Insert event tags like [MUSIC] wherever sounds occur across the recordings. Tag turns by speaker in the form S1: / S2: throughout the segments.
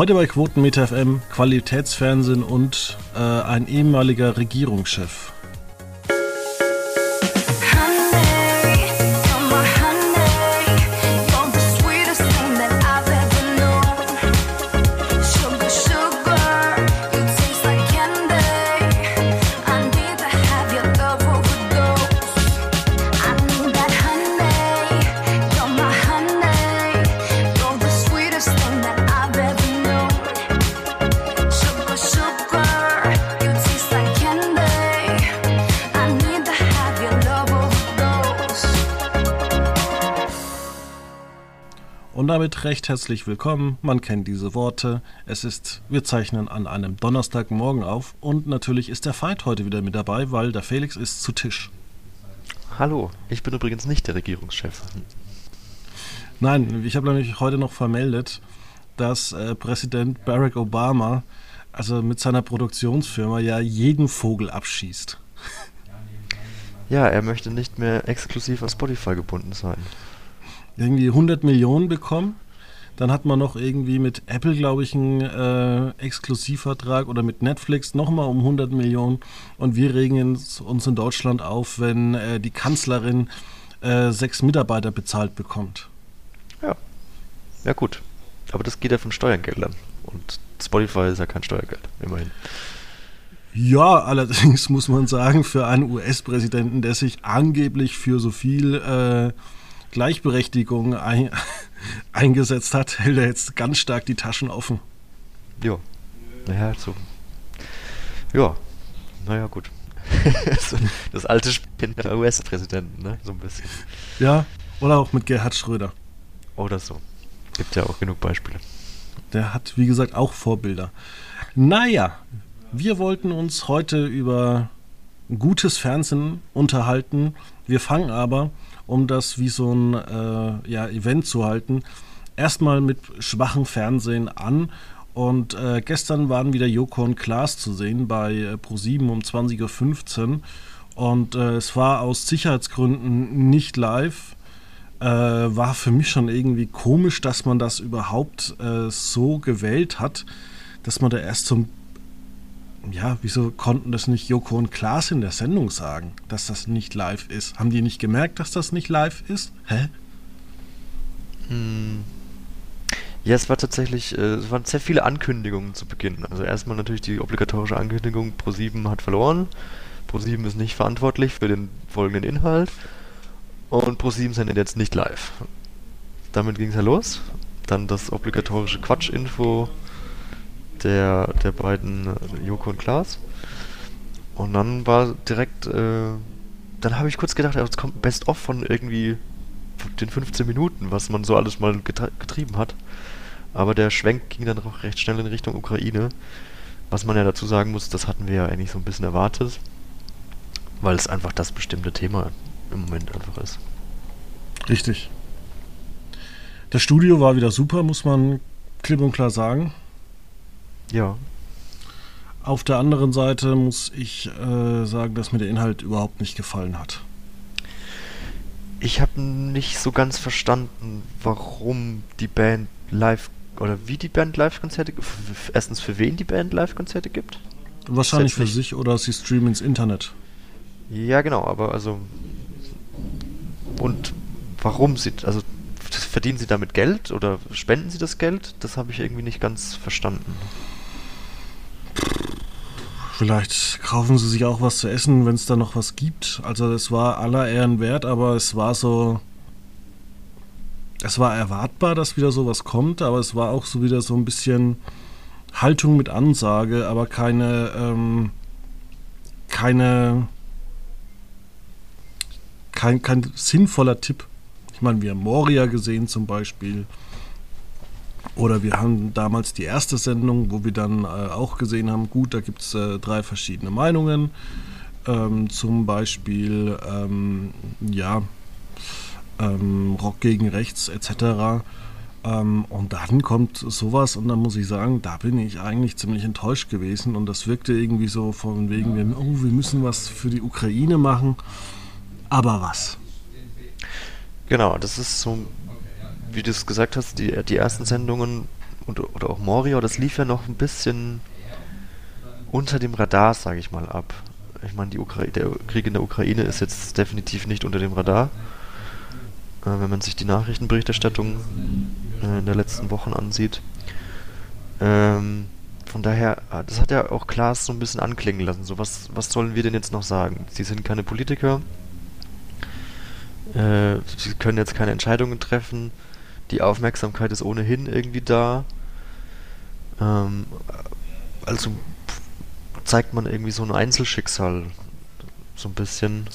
S1: Heute bei Quotenmeter FM Qualitätsfernsehen und äh, ein ehemaliger Regierungschef. Recht herzlich willkommen. Man kennt diese Worte. Es ist, wir zeichnen an einem Donnerstagmorgen auf und natürlich ist der Feind heute wieder mit dabei, weil der Felix ist zu Tisch.
S2: Hallo, ich bin übrigens nicht der Regierungschef.
S1: Nein, ich habe nämlich heute noch vermeldet, dass äh, Präsident Barack Obama also mit seiner Produktionsfirma ja jeden Vogel abschießt.
S2: Ja, er möchte nicht mehr exklusiv an Spotify gebunden sein
S1: irgendwie 100 Millionen bekommen. Dann hat man noch irgendwie mit Apple, glaube ich, einen äh, Exklusivvertrag oder mit Netflix nochmal um 100 Millionen. Und wir regen uns in Deutschland auf, wenn äh, die Kanzlerin äh, sechs Mitarbeiter bezahlt bekommt.
S2: Ja. Ja, gut. Aber das geht ja von Steuergeldern. Und Spotify ist ja kein Steuergeld, immerhin.
S1: Ja, allerdings muss man sagen, für einen US-Präsidenten, der sich angeblich für so viel äh, Gleichberechtigung ein, eingesetzt hat, hält er jetzt ganz stark die Taschen offen.
S2: Ja. Naja, so. Ja. Naja, gut. [LAUGHS] das alte Spiel der US-Präsidenten, ne? So ein bisschen.
S1: Ja, oder auch mit Gerhard Schröder.
S2: Oder so. Gibt ja auch genug Beispiele.
S1: Der hat, wie gesagt, auch Vorbilder. Naja, wir wollten uns heute über gutes Fernsehen unterhalten. Wir fangen aber um das wie so ein äh, ja, Event zu halten, erstmal mit schwachem Fernsehen an. Und äh, gestern waren wieder Joko und Klaas zu sehen bei äh, Pro7 um 20.15 Uhr. Und äh, es war aus Sicherheitsgründen nicht live. Äh, war für mich schon irgendwie komisch, dass man das überhaupt äh, so gewählt hat, dass man da erst zum ja, wieso konnten das nicht Joko und Klaas in der Sendung sagen, dass das nicht live ist? Haben die nicht gemerkt, dass das nicht live ist? Hä?
S2: Hm. Ja, es war tatsächlich, äh, es waren sehr viele Ankündigungen zu Beginn. Also erstmal natürlich die obligatorische Ankündigung, Pro7 hat verloren. Pro7 ist nicht verantwortlich für den folgenden Inhalt. Und Pro7 sendet jetzt nicht live. Damit ging es ja los. Dann das obligatorische Quatsch-Info der, der beiden äh, Joko und Klaas. Und dann war direkt, äh, dann habe ich kurz gedacht, es kommt Best-of von irgendwie den 15 Minuten, was man so alles mal getrieben hat. Aber der Schwenk ging dann auch recht schnell in Richtung Ukraine. Was man ja dazu sagen muss, das hatten wir ja eigentlich so ein bisschen erwartet, weil es einfach das bestimmte Thema im Moment einfach ist.
S1: Richtig. Das Studio war wieder super, muss man klipp und klar sagen.
S2: Ja.
S1: Auf der anderen Seite muss ich äh, sagen, dass mir der Inhalt überhaupt nicht gefallen hat.
S2: Ich habe nicht so ganz verstanden, warum die Band live oder wie die Band Live-Konzerte erstens für wen die Band Live-Konzerte gibt.
S1: Wahrscheinlich für sich oder sie streamen ins Internet.
S2: Ja, genau, aber also und warum sie also verdienen sie damit Geld oder spenden sie das Geld? Das habe ich irgendwie nicht ganz verstanden.
S1: Vielleicht kaufen sie sich auch was zu essen, wenn es da noch was gibt. Also es war aller Ehren wert, aber es war so. Es war erwartbar, dass wieder sowas kommt, aber es war auch so wieder so ein bisschen Haltung mit Ansage, aber keine, ähm, keine, kein, kein sinnvoller Tipp. Ich meine, wir haben Moria gesehen zum Beispiel. Oder wir haben damals die erste Sendung, wo wir dann äh, auch gesehen haben, gut, da gibt es äh, drei verschiedene Meinungen. Ähm, zum Beispiel, ähm, ja, ähm, Rock gegen Rechts etc. Ähm, und dann kommt sowas und dann muss ich sagen, da bin ich eigentlich ziemlich enttäuscht gewesen und das wirkte irgendwie so von wegen, wir, oh, wir müssen was für die Ukraine machen. Aber was?
S2: Genau, das ist so wie du es gesagt hast, die, die ersten Sendungen und, oder auch Moria, das lief ja noch ein bisschen unter dem Radar, sage ich mal, ab. Ich meine, der Krieg in der Ukraine ist jetzt definitiv nicht unter dem Radar. Äh, wenn man sich die Nachrichtenberichterstattung äh, in der letzten Wochen ansieht. Ähm, von daher, ah, das hat ja auch Klaas so ein bisschen anklingen lassen. So, was, was sollen wir denn jetzt noch sagen? Sie sind keine Politiker. Äh, sie können jetzt keine Entscheidungen treffen. Die Aufmerksamkeit ist ohnehin irgendwie da. Ähm, also zeigt man irgendwie so ein Einzelschicksal. So ein bisschen,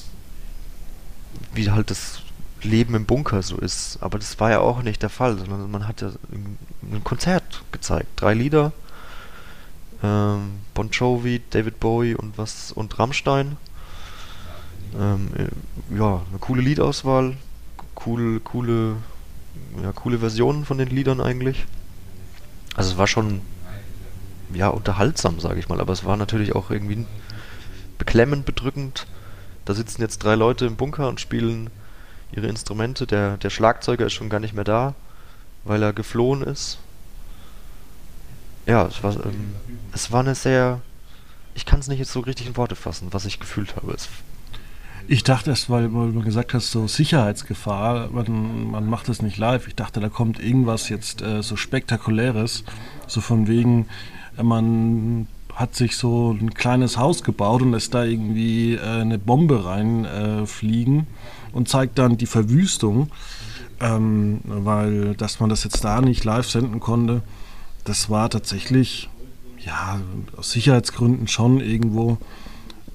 S2: wie halt das Leben im Bunker so ist. Aber das war ja auch nicht der Fall, sondern man hat ja ein Konzert gezeigt. Drei Lieder. Ähm, bon Jovi, David Bowie und was und Rammstein. Ähm, äh, ja, eine coole Liedauswahl, coole, coole, ja, coole Versionen von den Liedern eigentlich. Also es war schon ja unterhaltsam, sage ich mal, aber es war natürlich auch irgendwie beklemmend, bedrückend. Da sitzen jetzt drei Leute im Bunker und spielen ihre Instrumente. Der, der Schlagzeuger ist schon gar nicht mehr da, weil er geflohen ist. Ja, es war, ähm, es war eine sehr. Ich kann es nicht jetzt so richtig in Worte fassen, was ich gefühlt habe. Es
S1: ich dachte erst, weil du gesagt hast, so Sicherheitsgefahr, man, man macht es nicht live. Ich dachte, da kommt irgendwas jetzt äh, so Spektakuläres, so von wegen, man hat sich so ein kleines Haus gebaut und lässt da irgendwie äh, eine Bombe reinfliegen äh, und zeigt dann die Verwüstung, ähm, weil dass man das jetzt da nicht live senden konnte, das war tatsächlich, ja, aus Sicherheitsgründen schon irgendwo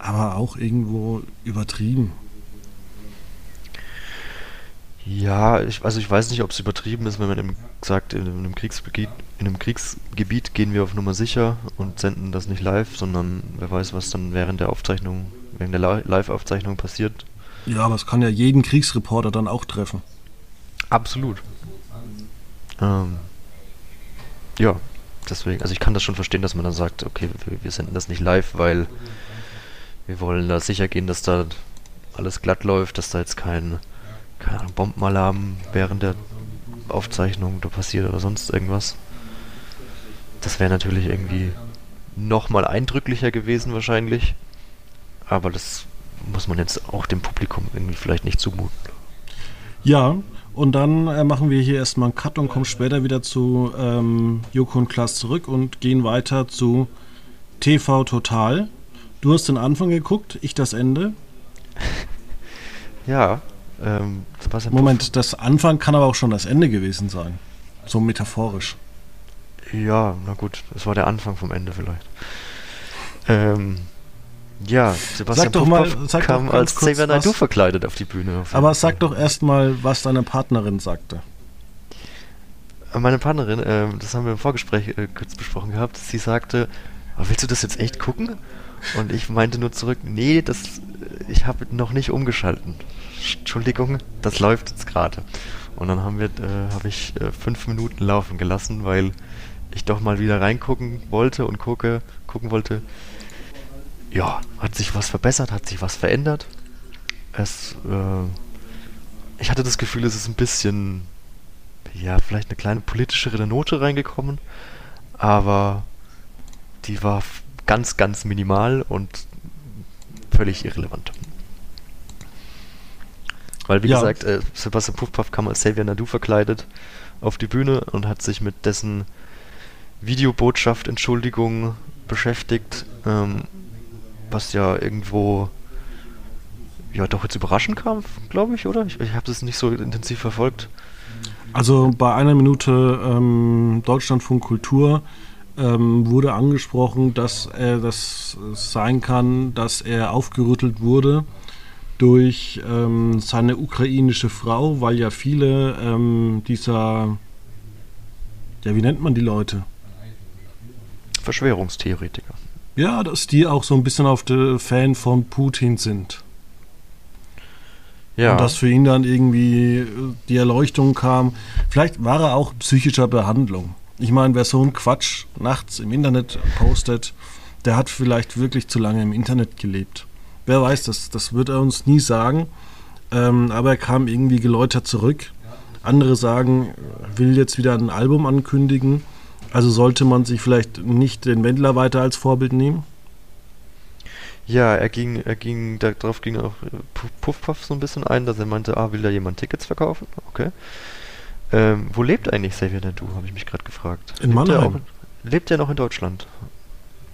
S1: aber auch irgendwo übertrieben.
S2: Ja, ich, also ich weiß nicht, ob es übertrieben ist, wenn man im, sagt, in einem, Kriegsgebiet, in einem Kriegsgebiet gehen wir auf Nummer sicher und senden das nicht live, sondern wer weiß, was dann während der Aufzeichnung, während der Live-Aufzeichnung passiert.
S1: Ja, aber es kann ja jeden Kriegsreporter dann auch treffen.
S2: Absolut. Ähm, ja, deswegen, also ich kann das schon verstehen, dass man dann sagt, okay, wir, wir senden das nicht live, weil wir wollen da sicher gehen, dass da alles glatt läuft, dass da jetzt kein, keine Bombenalarm während der Aufzeichnung da passiert oder sonst irgendwas. Das wäre natürlich irgendwie nochmal eindrücklicher gewesen wahrscheinlich. Aber das muss man jetzt auch dem Publikum irgendwie vielleicht nicht zumuten.
S1: Ja, und dann äh, machen wir hier erstmal einen Cut und kommen später wieder zu ähm, Joko und Klaas zurück und gehen weiter zu TV Total. Du hast den Anfang geguckt, ich das Ende. [LAUGHS]
S2: Ja.
S1: Ähm, Moment, das Anfang kann aber auch schon das Ende gewesen sein. So metaphorisch.
S2: Ja, na gut, das war der Anfang vom Ende vielleicht. Ähm, ja,
S1: Sebastian sag doch mal, sag
S2: kam
S1: doch
S2: als Xavier Naidoo verkleidet auf die Bühne. Auf
S1: aber sag doch erstmal, was deine Partnerin sagte.
S2: Meine Partnerin, äh, das haben wir im Vorgespräch äh, kurz besprochen gehabt, sie sagte, willst du das jetzt echt gucken? Und ich meinte nur zurück, nee, das, ich habe noch nicht umgeschalten. Entschuldigung, das läuft jetzt gerade. Und dann haben wir, äh, habe ich äh, fünf Minuten laufen gelassen, weil ich doch mal wieder reingucken wollte und gucke, gucken wollte. Ja, hat sich was verbessert, hat sich was verändert. Es, äh, ich hatte das Gefühl, es ist ein bisschen, ja, vielleicht eine kleine politischere Note reingekommen, aber die war ganz, ganz minimal und völlig irrelevant. Weil, wie ja. gesagt, äh, Sebastian Puffpaff kam als Xavier Nadu verkleidet auf die Bühne und hat sich mit dessen Videobotschaft, Entschuldigung beschäftigt, ähm, was ja irgendwo ja doch jetzt überraschend kam, glaube ich, oder? Ich, ich habe das nicht so intensiv verfolgt.
S1: Also bei einer Minute ähm, Deutschlandfunk Kultur ähm, wurde angesprochen, dass er das sein kann, dass er aufgerüttelt wurde durch ähm, seine ukrainische Frau, weil ja viele ähm, dieser, ja, wie nennt man die Leute?
S2: Verschwörungstheoretiker.
S1: Ja, dass die auch so ein bisschen auf der Fan von Putin sind. Ja. Und dass für ihn dann irgendwie die Erleuchtung kam. Vielleicht war er auch psychischer Behandlung. Ich meine, wer so einen Quatsch nachts im Internet postet, der hat vielleicht wirklich zu lange im Internet gelebt. Wer weiß, das, das wird er uns nie sagen. Ähm, aber er kam irgendwie geläutert zurück. Andere sagen, will jetzt wieder ein Album ankündigen. Also sollte man sich vielleicht nicht den Wendler weiter als Vorbild nehmen?
S2: Ja, er ging, er ging, darauf ging auch äh, Puff Puff so ein bisschen ein, dass er meinte, ah, will da jemand Tickets verkaufen? Okay. Ähm, wo lebt eigentlich Xavier Nadu, habe ich mich gerade gefragt.
S1: In lebt Mannheim.
S2: Er auch, lebt er noch in Deutschland?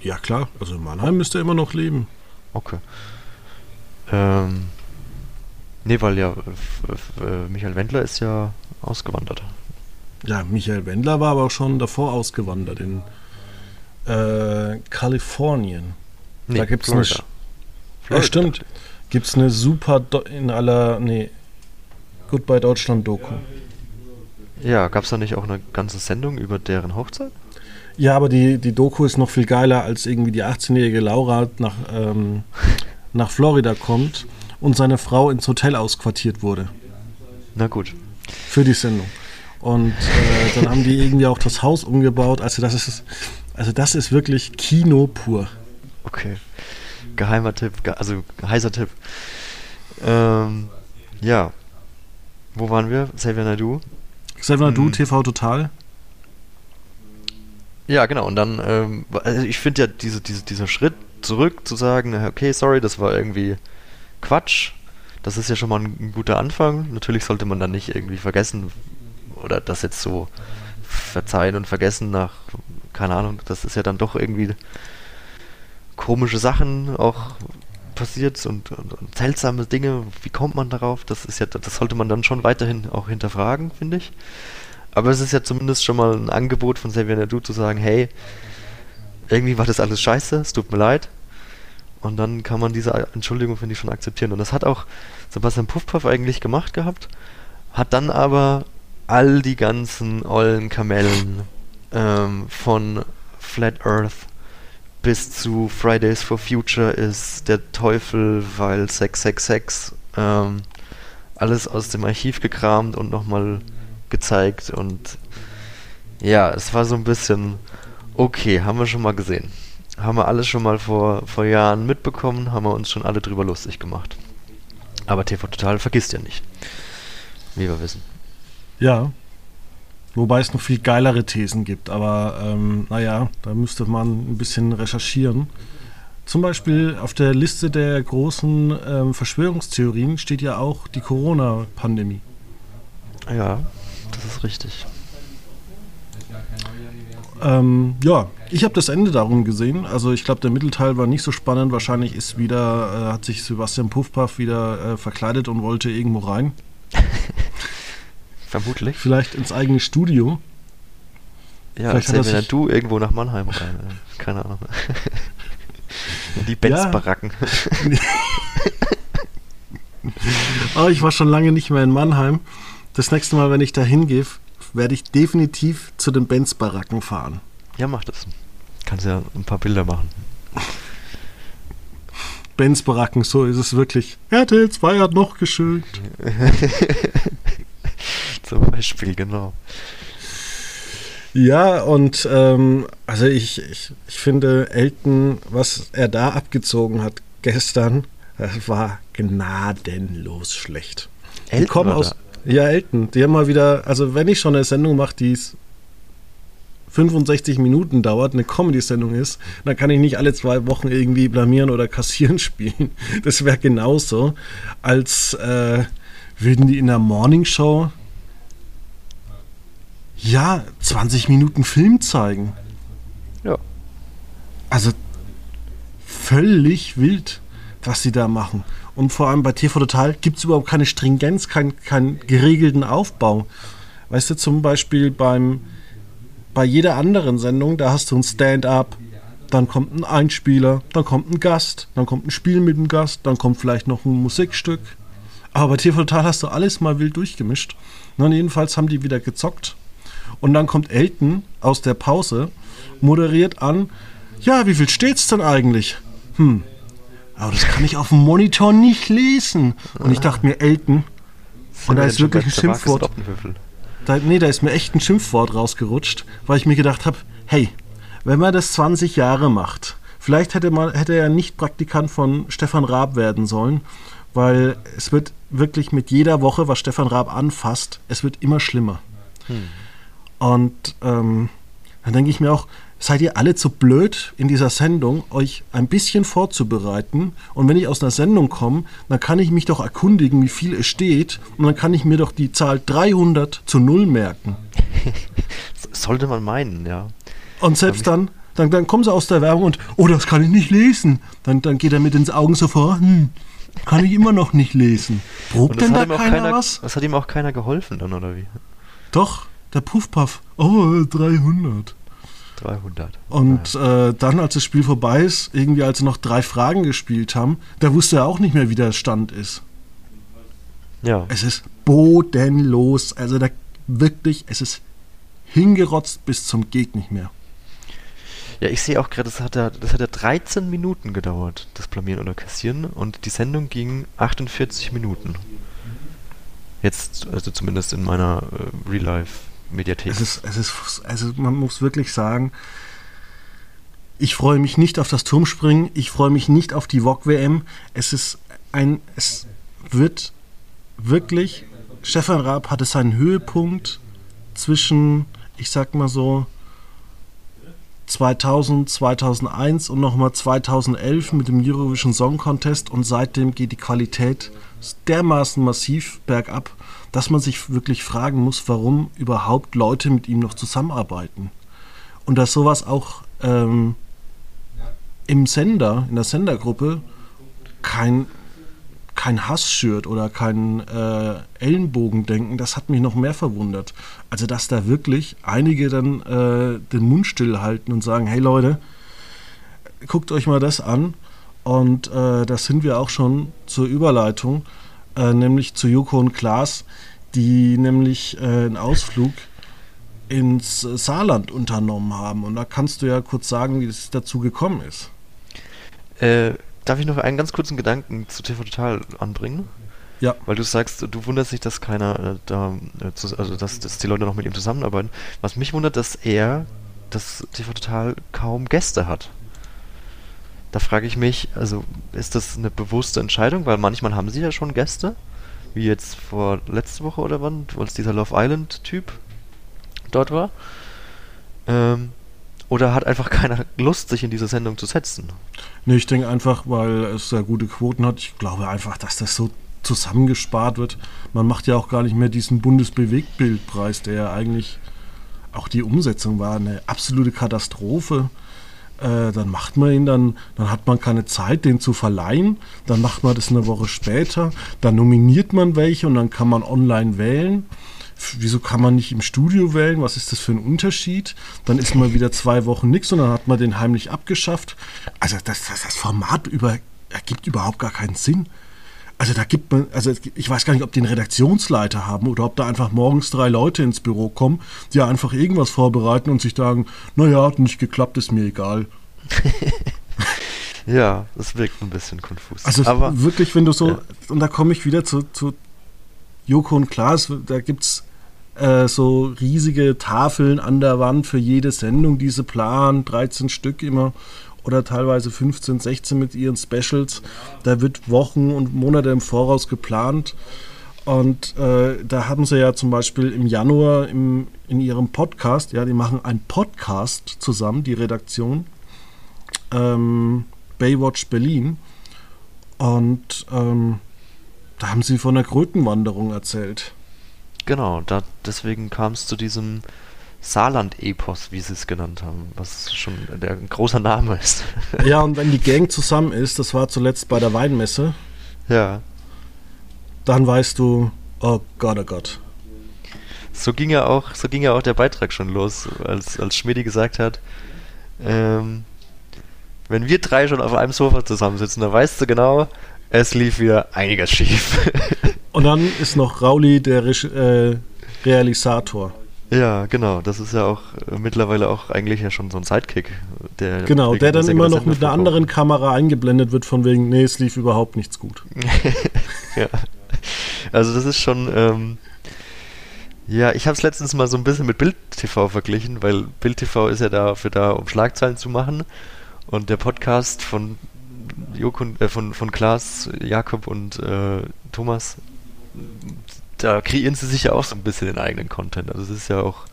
S1: Ja, klar. Also in Mannheim müsste er immer noch leben.
S2: Okay. Ähm, nee, weil ja, äh, Michael Wendler ist ja ausgewandert.
S1: Ja, Michael Wendler war aber auch schon davor ausgewandert in äh, Kalifornien. Nee, da gibt es eine. Ja, stimmt. Gibt es eine super Do in aller. Nee. Goodbye Deutschland Doku.
S2: Ja, gab es da nicht auch eine ganze Sendung über deren Hochzeit?
S1: Ja, aber die, die Doku ist noch viel geiler, als irgendwie die 18-jährige Laura nach, ähm, [LAUGHS] nach Florida kommt und seine Frau ins Hotel ausquartiert wurde.
S2: Na gut.
S1: Für die Sendung. Und äh, dann haben die irgendwie auch das Haus umgebaut. Also das ist, also das ist wirklich Kino pur.
S2: Okay. Geheimer Tipp, also heißer Tipp. Ähm, ja. Wo waren wir? Xavier Nadu.
S1: Xavier Nadu, hm. TV Total.
S2: Ja, genau. Und dann, ähm, also ich finde ja diese, diese, dieser Schritt zurück zu sagen, okay, sorry, das war irgendwie Quatsch. Das ist ja schon mal ein, ein guter Anfang. Natürlich sollte man dann nicht irgendwie vergessen oder das jetzt so verzeihen und vergessen nach, keine Ahnung, das ist ja dann doch irgendwie komische Sachen auch passiert und, und, und, seltsame Dinge. Wie kommt man darauf? Das ist ja, das sollte man dann schon weiterhin auch hinterfragen, finde ich. Aber es ist ja zumindest schon mal ein Angebot von Xavier Nadu zu sagen, hey, irgendwie war das alles scheiße, es tut mir leid. Und dann kann man diese Entschuldigung, finde ich, schon akzeptieren. Und das hat auch Sebastian Puffpuff eigentlich gemacht gehabt, hat dann aber all die ganzen ollen Kamellen ähm, von Flat Earth bis zu Fridays for Future ist der Teufel, weil 666 ähm, alles aus dem Archiv gekramt und nochmal gezeigt und ja, es war so ein bisschen okay, haben wir schon mal gesehen. Haben wir alles schon mal vor, vor Jahren mitbekommen, haben wir uns schon alle drüber lustig gemacht. Aber TV Total vergisst ja nicht. Wie wir wissen.
S1: Ja, Wobei es noch viel geilere Thesen gibt, aber ähm, naja, da müsste man ein bisschen recherchieren. Zum Beispiel auf der Liste der großen ähm, Verschwörungstheorien steht ja auch die Corona-Pandemie.
S2: Ja, das ist richtig.
S1: Ähm, ja, ich habe das Ende darum gesehen. Also ich glaube, der Mittelteil war nicht so spannend. Wahrscheinlich ist wieder, äh, hat sich Sebastian Puffpaff wieder äh, verkleidet und wollte irgendwo rein. [LAUGHS]
S2: Vermutlich.
S1: Vielleicht ins eigene Studio.
S2: Ja, Vielleicht erzähl mir du irgendwo nach Mannheim rein. Keine Ahnung. In [LAUGHS] die Benz-Baracken. Ja.
S1: oh, [LAUGHS] ich war schon lange nicht mehr in Mannheim. Das nächste Mal, wenn ich da hingehe, werde ich definitiv zu den Benz-Baracken fahren.
S2: Ja, mach das. Kannst ja ein paar Bilder machen.
S1: Benz-Baracken, so ist es wirklich. RTL 2 hat noch geschönt. [LAUGHS]
S2: Zum Beispiel, genau.
S1: Ja, und ähm, also ich, ich, ich finde, Elton, was er da abgezogen hat gestern, war gnadenlos schlecht. Elton die kommen aus. Da? Ja, Elton. Die haben mal wieder, also wenn ich schon eine Sendung mache, die es 65 Minuten dauert, eine Comedy-Sendung ist, dann kann ich nicht alle zwei Wochen irgendwie blamieren oder kassieren [LAUGHS] spielen. Das wäre genauso, als äh, würden die in der Morning Show ja, 20 Minuten Film zeigen.
S2: Ja.
S1: Also völlig wild, was sie da machen. Und vor allem bei TV Total gibt es überhaupt keine Stringenz, keinen kein geregelten Aufbau. Weißt du, zum Beispiel beim, bei jeder anderen Sendung, da hast du ein Stand-up, dann kommt ein Einspieler, dann kommt ein Gast, dann kommt ein Spiel mit einem Gast, dann kommt vielleicht noch ein Musikstück. Aber bei TV Total hast du alles mal wild durchgemischt. Und jedenfalls haben die wieder gezockt und dann kommt Elton aus der Pause, moderiert an, ja, wie viel steht's denn eigentlich? Hm, aber das kann ich auf dem Monitor nicht lesen. Und ich dachte mir, Elton, und da ist wirklich ein Schimpfwort. Da, nee, da ist mir echt ein Schimpfwort rausgerutscht, weil ich mir gedacht habe, hey, wenn man das 20 Jahre macht, vielleicht hätte, man, hätte er nicht Praktikant von Stefan Raab werden sollen, weil es wird wirklich mit jeder Woche, was Stefan Raab anfasst, es wird immer schlimmer. Hm. Und ähm, dann denke ich mir auch, seid ihr alle zu blöd in dieser Sendung, euch ein bisschen vorzubereiten? Und wenn ich aus einer Sendung komme, dann kann ich mich doch erkundigen, wie viel es steht. Und dann kann ich mir doch die Zahl 300 zu 0 merken. [LAUGHS]
S2: Sollte man meinen, ja.
S1: Und selbst dann, dann, dann kommen sie aus der Werbung und, oh, das kann ich nicht lesen. Dann, dann geht er mit ins Augen so vor, hm, kann ich immer noch nicht lesen. [LAUGHS] Probt denn da keiner,
S2: keiner
S1: was?
S2: Das hat ihm auch keiner geholfen dann, oder wie?
S1: Doch, der Puffpuff. Oh, 300.
S2: 300.
S1: Und äh, dann, als das Spiel vorbei ist, irgendwie als sie noch drei Fragen gespielt haben, da wusste er auch nicht mehr, wie der Stand ist.
S2: Ja.
S1: Es ist bodenlos. Also da wirklich, es ist hingerotzt bis zum Geht nicht mehr.
S2: Ja, ich sehe auch gerade, das hat ja, das hat ja 13 Minuten gedauert, das Blamieren oder Kassieren, und die Sendung ging 48 Minuten. Jetzt, also zumindest in meiner äh, Real-Life-Mediathek.
S1: Es ist, es ist, also man muss wirklich sagen, ich freue mich nicht auf das Turmspringen, ich freue mich nicht auf die VOG-WM. Es ist ein, es wird wirklich, Stefan Raab hatte seinen Höhepunkt zwischen, ich sag mal so, 2000, 2001 und nochmal 2011 mit dem Eurovision Song Contest und seitdem geht die Qualität dermaßen massiv bergab, dass man sich wirklich fragen muss, warum überhaupt Leute mit ihm noch zusammenarbeiten. Und dass sowas auch ähm, im Sender, in der Sendergruppe, kein kein Hass schürt oder kein äh, Ellenbogendenken, das hat mich noch mehr verwundert. Also, dass da wirklich einige dann äh, den Mund stillhalten und sagen: Hey Leute, guckt euch mal das an. Und äh, das sind wir auch schon zur Überleitung, äh, nämlich zu Joko und Klaas, die nämlich äh, einen Ausflug ins Saarland unternommen haben. Und da kannst du ja kurz sagen, wie es dazu gekommen ist.
S2: Äh, Darf ich noch einen ganz kurzen Gedanken zu TV Total anbringen?
S1: Ja.
S2: Weil du sagst, du wunderst dich, dass keiner äh, da, äh, zu, also dass, dass die Leute noch mit ihm zusammenarbeiten. Was mich wundert, dass er, dass TV Total kaum Gäste hat. Da frage ich mich, also ist das eine bewusste Entscheidung? Weil manchmal haben sie ja schon Gäste, wie jetzt vor letzte Woche oder wann, als dieser Love Island-Typ dort war. Ähm, oder hat einfach [LAUGHS] keiner Lust, sich in diese Sendung zu setzen?
S1: Nee, ich denke einfach, weil es sehr gute Quoten hat. Ich glaube einfach, dass das so zusammengespart wird. Man macht ja auch gar nicht mehr diesen Bundesbewegtbildpreis, der ja eigentlich auch die Umsetzung war eine absolute Katastrophe. Äh, dann macht man ihn dann, dann hat man keine Zeit, den zu verleihen. Dann macht man das eine Woche später. Dann nominiert man welche und dann kann man online wählen wieso kann man nicht im Studio wählen? Was ist das für ein Unterschied? Dann ist mal wieder zwei Wochen nichts und dann hat man den heimlich abgeschafft. Also das, das, das Format über, ergibt überhaupt gar keinen Sinn. Also da gibt man, also ich weiß gar nicht, ob die einen Redaktionsleiter haben oder ob da einfach morgens drei Leute ins Büro kommen, die einfach irgendwas vorbereiten und sich sagen, naja, hat nicht geklappt, ist mir egal. [LAUGHS]
S2: ja, das wirkt ein bisschen konfus.
S1: Also Aber, wirklich, wenn du so, ja. und da komme ich wieder zu, zu Joko und Klaas, da gibt es äh, so riesige Tafeln an der Wand für jede Sendung, diese planen, 13 Stück immer oder teilweise 15, 16 mit ihren Specials. Da wird Wochen und Monate im Voraus geplant. Und äh, da haben sie ja zum Beispiel im Januar im, in ihrem Podcast, ja, die machen einen Podcast zusammen, die Redaktion, ähm, Baywatch Berlin. Und ähm, da haben sie von der Krötenwanderung erzählt.
S2: Genau, da, deswegen kam es zu diesem Saarland-Epos, wie sie es genannt haben, was schon der, ein großer Name ist.
S1: ja, und wenn die Gang zusammen ist, das war zuletzt bei der Weinmesse.
S2: Ja.
S1: Dann weißt du, oh Gott, oh Gott.
S2: So ging ja auch, so ging ja auch der Beitrag schon los, als, als Schmidi gesagt hat, ähm, wenn wir drei schon auf einem Sofa zusammensitzen, dann weißt du genau, es lief wieder einiges schief.
S1: Und dann ist noch Rauli der Re äh, Realisator.
S2: Ja, genau. Das ist ja auch äh, mittlerweile auch eigentlich ja schon so ein Sidekick.
S1: Der genau, der dann immer noch mit einer anderen Kamera eingeblendet wird, von wegen, nee, es lief überhaupt nichts gut. [LAUGHS]
S2: ja. Also das ist schon, ähm, ja, ich habe es letztens mal so ein bisschen mit Bild TV verglichen, weil Bild TV ist ja dafür da, um Schlagzeilen zu machen. Und der Podcast von Joko, äh, von, von Klaas, Jakob und äh, Thomas, da kreieren sie sich ja auch so ein bisschen den eigenen Content. Also es ist ja auch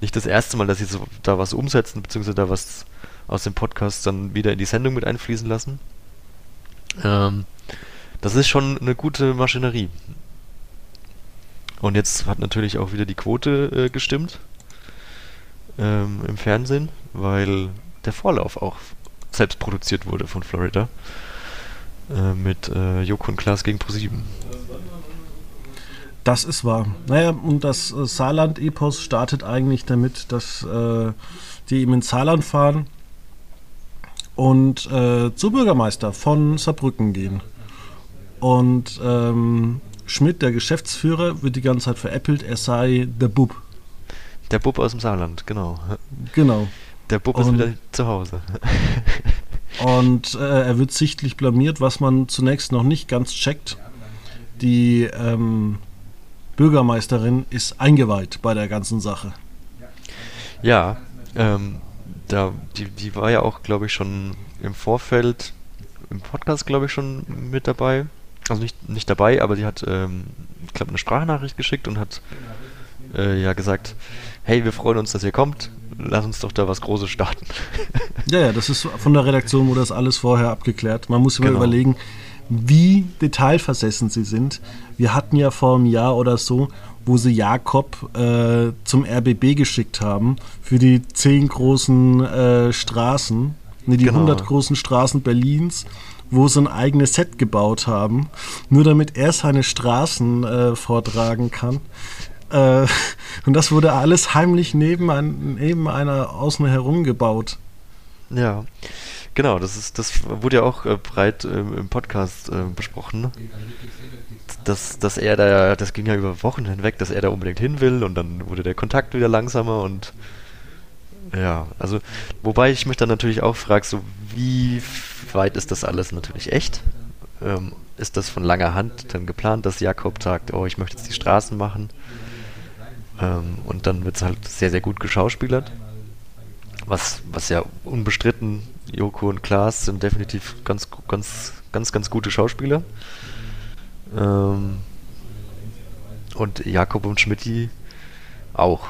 S2: nicht das erste Mal, dass sie so da was umsetzen, beziehungsweise da was aus dem Podcast dann wieder in die Sendung mit einfließen lassen. Ähm, das ist schon eine gute Maschinerie. Und jetzt hat natürlich auch wieder die Quote äh, gestimmt ähm, im Fernsehen, weil der Vorlauf auch selbst produziert wurde von Florida äh, mit äh, Joko und Klaas gegen ProSieben.
S1: Das ist wahr. Naja, und das äh, Saarland-Epos startet eigentlich damit, dass äh, die eben ins Saarland fahren und äh, zu Bürgermeister von Saarbrücken gehen. Und ähm, Schmidt, der Geschäftsführer, wird die ganze Zeit veräppelt, er sei der Bub.
S2: Der Bub aus dem Saarland, genau.
S1: Genau.
S2: Der Bub ist wieder zu Hause. [LAUGHS]
S1: und äh, er wird sichtlich blamiert, was man zunächst noch nicht ganz checkt. Die ähm, Bürgermeisterin ist eingeweiht bei der ganzen Sache.
S2: Ja, ähm, da, die, die war ja auch, glaube ich, schon im Vorfeld, im Podcast, glaube ich, schon mit dabei. Also nicht, nicht dabei, aber sie hat, ähm, ich glaube, eine Sprachnachricht geschickt und hat äh, ja gesagt, hey, wir freuen uns, dass ihr kommt, lass uns doch da was Großes starten.
S1: ja, ja, das ist von der Redaktion wurde das alles vorher abgeklärt. Man muss immer genau. überlegen, wie detailversessen sie sind. Wir hatten ja vor einem Jahr oder so, wo sie Jakob äh, zum RBB geschickt haben für die zehn großen äh, Straßen, ne, die genau. 100 großen Straßen Berlins, wo sie ein eigenes Set gebaut haben, nur damit er seine Straßen äh, vortragen kann. Äh, [LAUGHS] und das wurde alles heimlich neben, ein, neben einer Außen herum gebaut.
S2: Ja. Genau, das ist, das wurde ja auch äh, breit äh, im Podcast äh, besprochen. Ne? Dass, dass er da, das ging ja über Wochen hinweg, dass er da unbedingt hin will und dann wurde der Kontakt wieder langsamer und ja, also wobei ich mich dann natürlich auch frage, so wie weit ist das alles natürlich echt? Ähm, ist das von langer Hand dann geplant, dass Jakob sagt, oh, ich möchte jetzt die Straßen machen? Ähm, und dann wird es halt sehr, sehr gut geschauspielert. Was, was ja unbestritten Joko und Klaas sind definitiv ganz, ganz, ganz, ganz gute Schauspieler. Ähm, und Jakob und Schmidti auch,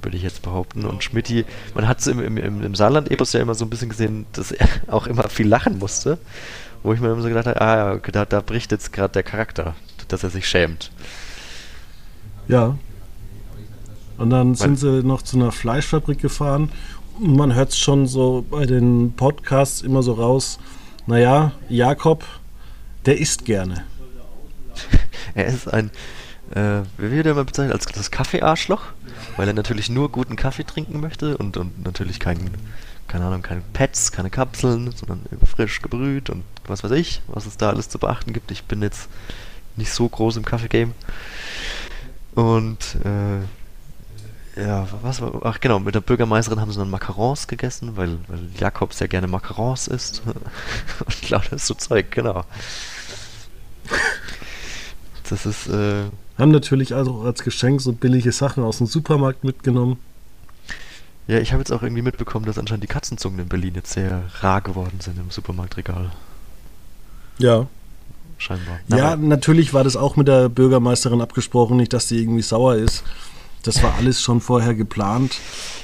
S2: würde ich jetzt behaupten. Und Schmidti, man hat es im, im, im Saarland-Epos ja immer so ein bisschen gesehen, dass er [LAUGHS] auch immer viel lachen musste. Wo ich mir immer so gedacht habe, ah, okay, da, da bricht jetzt gerade der Charakter, dass er sich schämt.
S1: Ja. Und dann sind sie noch zu einer Fleischfabrik gefahren man hört es schon so bei den Podcasts immer so raus, naja, Jakob, der isst gerne. [LAUGHS]
S2: er ist ein, äh, wie wird er mal bezeichnet, als das Kaffeearschloch, weil er natürlich nur guten Kaffee trinken möchte und, und natürlich keinen, keine Ahnung, keine Pets, keine Kapseln, sondern frisch gebrüht und was weiß ich, was es da alles zu beachten gibt. Ich bin jetzt nicht so groß im Kaffee-Game. Und äh, ja, was war, ach genau, mit der Bürgermeisterin haben sie dann Macarons gegessen, weil, weil Jakob sehr gerne Macarons isst. [LAUGHS] Und lauter so Zeug, genau. Das ist, äh,
S1: Haben natürlich also als Geschenk so billige Sachen aus dem Supermarkt mitgenommen.
S2: Ja, ich habe jetzt auch irgendwie mitbekommen, dass anscheinend die Katzenzungen in Berlin jetzt sehr rar geworden sind im Supermarktregal.
S1: Ja.
S2: Scheinbar.
S1: Ja, Aber natürlich war das auch mit der Bürgermeisterin abgesprochen, nicht, dass sie irgendwie sauer ist. Das war alles schon vorher geplant.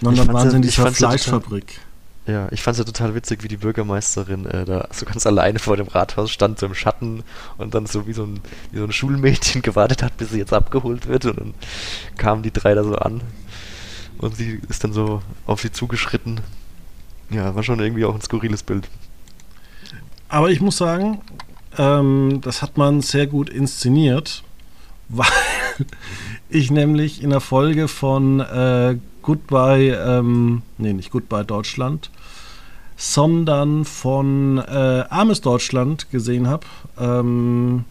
S1: Und dann waren sie in dieser Fleischfabrik.
S2: Ja, ich fand es ja total witzig, wie die Bürgermeisterin äh, da so ganz alleine vor dem Rathaus stand, so im Schatten und dann so wie so, ein, wie so ein Schulmädchen [LAUGHS] gewartet hat, bis sie jetzt abgeholt wird. Und dann kamen die drei da so an und sie ist dann so auf sie zugeschritten. Ja, war schon irgendwie auch ein skurriles Bild.
S1: Aber ich muss sagen, ähm, das hat man sehr gut inszeniert, [LAUGHS] weil ich nämlich in der Folge von äh, Goodbye, ähm, nee, nicht Goodbye Deutschland, sondern von äh, Armes Deutschland gesehen habe. Ähm,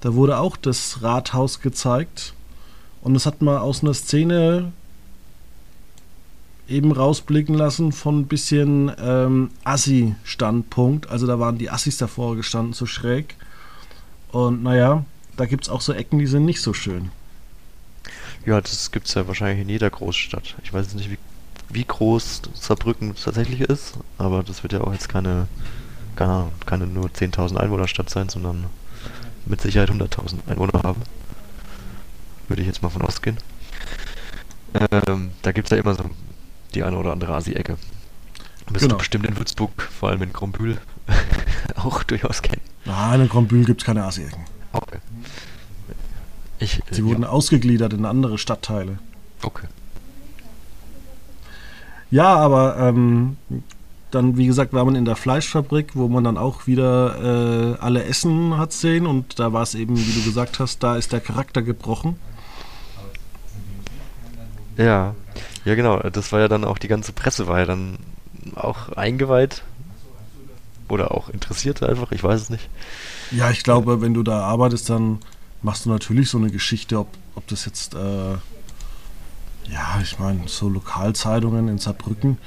S1: da wurde auch das Rathaus gezeigt und es hat mal aus einer Szene eben rausblicken lassen von ein bisschen ähm, Assi-Standpunkt. Also da waren die Assis davor gestanden, so schräg. Und naja, da gibt es auch so Ecken, die sind nicht so schön.
S2: Ja, das gibt es ja wahrscheinlich in jeder Großstadt. Ich weiß nicht, wie, wie groß Saarbrücken tatsächlich ist, aber das wird ja auch jetzt keine, keine, Ahnung, keine nur 10.000 Einwohnerstadt sein, sondern mit Sicherheit 100.000 Einwohner haben. Würde ich jetzt mal von ausgehen. Ähm, da gibt es ja immer so die eine oder andere Asi-Ecke. Müsste genau. bestimmt in Würzburg, vor allem in Grombühl, [LAUGHS] auch durchaus kennen.
S1: Nein, in Grombühl gibt es keine Asi-Ecken. Okay. Ich, Sie äh, wurden ja. ausgegliedert in andere Stadtteile.
S2: Okay.
S1: Ja, aber ähm, dann, wie gesagt, war man in der Fleischfabrik, wo man dann auch wieder äh, alle Essen hat sehen und da war es eben, wie du gesagt hast, da ist der Charakter gebrochen.
S2: Ja, ja genau. Das war ja dann auch die ganze Presse war ja dann auch eingeweiht oder auch interessiert einfach. Ich weiß es nicht.
S1: Ja, ich glaube, wenn du da arbeitest, dann machst du natürlich so eine Geschichte, ob, ob das jetzt, äh, ja, ich meine, so Lokalzeitungen in Saarbrücken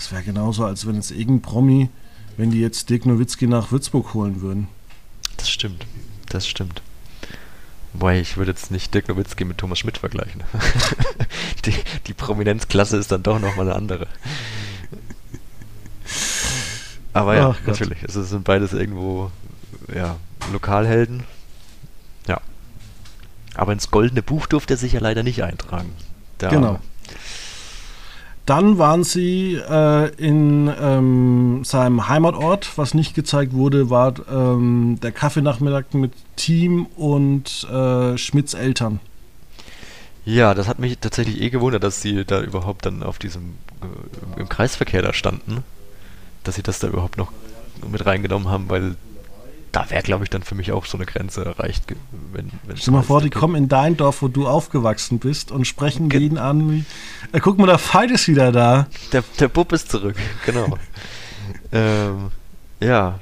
S1: das wäre genauso, als wenn jetzt irgendein Promi, wenn die jetzt Dirk Nowitzki nach Würzburg holen würden.
S2: Das stimmt, das stimmt. Wobei, ich würde jetzt nicht Dirk Nowitzki mit Thomas Schmidt vergleichen. [LAUGHS] die, die Prominenzklasse ist dann doch nochmal eine andere. Aber ja, Ach natürlich. Es sind beides irgendwo ja, Lokalhelden. Aber ins goldene Buch durfte er sich ja leider nicht eintragen.
S1: Da genau. Dann waren sie äh, in ähm, seinem Heimatort. Was nicht gezeigt wurde, war ähm, der Kaffeenachmittag mit Team und äh, Schmidts Eltern.
S2: Ja, das hat mich tatsächlich eh gewundert, dass sie da überhaupt dann auf diesem äh, im Kreisverkehr da standen. Dass sie das da überhaupt noch mit reingenommen haben, weil da wäre, glaube ich, dann für mich auch so eine Grenze erreicht.
S1: Wenn, wenn Stell mal vor, die kommen in dein Dorf, wo du aufgewachsen bist und sprechen Ge jeden an wie, äh, guck mal, der Fight ist wieder da.
S2: Der, der Bub ist zurück, [LAUGHS] genau. ähm, ja,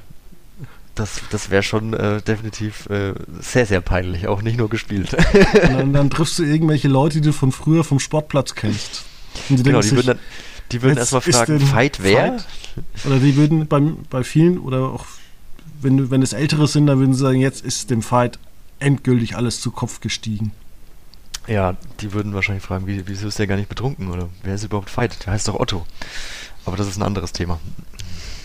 S2: das, das wäre schon äh, definitiv äh, sehr, sehr peinlich, auch nicht nur gespielt.
S1: dann, dann, [LAUGHS] triffst du irgendwelche Leute, die du von früher vom Sportplatz kennst.
S2: Und die genau, die würden dann die würden erstmal fragen, Fight wer?
S1: Fight? Oder die würden bei, bei vielen oder auch wenn, wenn es Ältere sind, dann würden sie sagen, jetzt ist dem Fight endgültig alles zu Kopf gestiegen.
S2: Ja, die würden wahrscheinlich fragen, wie, wieso ist der gar nicht betrunken oder wer ist überhaupt Fight? Der heißt doch Otto. Aber das ist ein anderes Thema.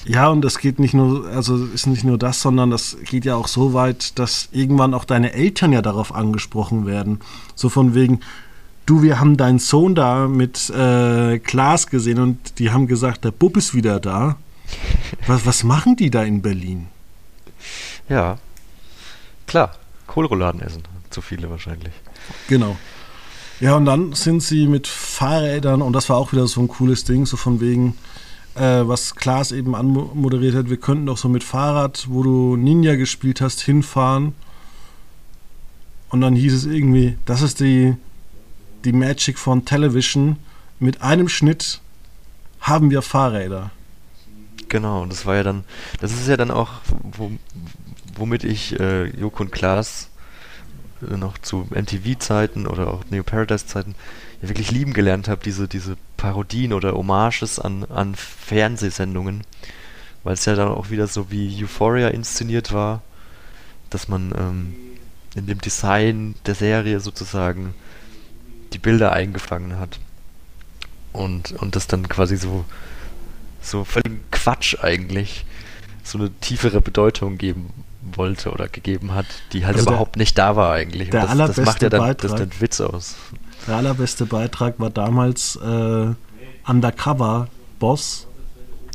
S1: Ja, und das geht nicht nur, also ist nicht nur das, sondern das geht ja auch so weit, dass irgendwann auch deine Eltern ja darauf angesprochen werden. So von wegen, du, wir haben deinen Sohn da mit äh, Klaas gesehen und die haben gesagt, der Bub ist wieder da. [LAUGHS] Was, was machen die da in Berlin?
S2: Ja, klar. Kohlrouladen essen. Zu viele wahrscheinlich.
S1: Genau. Ja, und dann sind sie mit Fahrrädern, und das war auch wieder so ein cooles Ding, so von wegen, äh, was Klaas eben anmoderiert hat, wir könnten doch so mit Fahrrad, wo du Ninja gespielt hast, hinfahren. Und dann hieß es irgendwie, das ist die, die Magic von Television. Mit einem Schnitt haben wir Fahrräder.
S2: Genau, und das war ja dann, das ist ja dann auch, wo, womit ich äh, Joko und Klaas äh, noch zu MTV-Zeiten oder auch Neo Paradise-Zeiten ja wirklich lieben gelernt habe, diese, diese Parodien oder Hommages an, an Fernsehsendungen, weil es ja dann auch wieder so wie Euphoria inszeniert war, dass man ähm, in dem Design der Serie sozusagen die Bilder eingefangen hat. Und, und das dann quasi so so völlig Quatsch eigentlich so eine tiefere Bedeutung geben wollte oder gegeben hat, die halt also überhaupt der, nicht da war eigentlich.
S1: Der das, das macht ja
S2: dann
S1: Beitrag,
S2: das den Witz aus.
S1: Der allerbeste Beitrag war damals äh, Undercover Boss.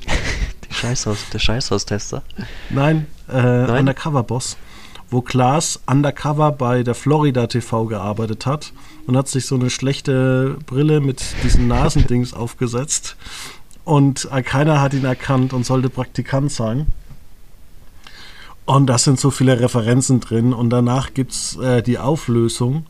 S1: [LAUGHS]
S2: Scheißhaus, der Scheißhaustester?
S1: Nein, äh, Nein, Undercover Boss, wo Klaas undercover bei der Florida TV gearbeitet hat und hat sich so eine schlechte Brille mit diesen [LAUGHS] Nasendings aufgesetzt und keiner hat ihn erkannt und sollte Praktikant sein. Und da sind so viele Referenzen drin. Und danach gibt es äh, die Auflösung.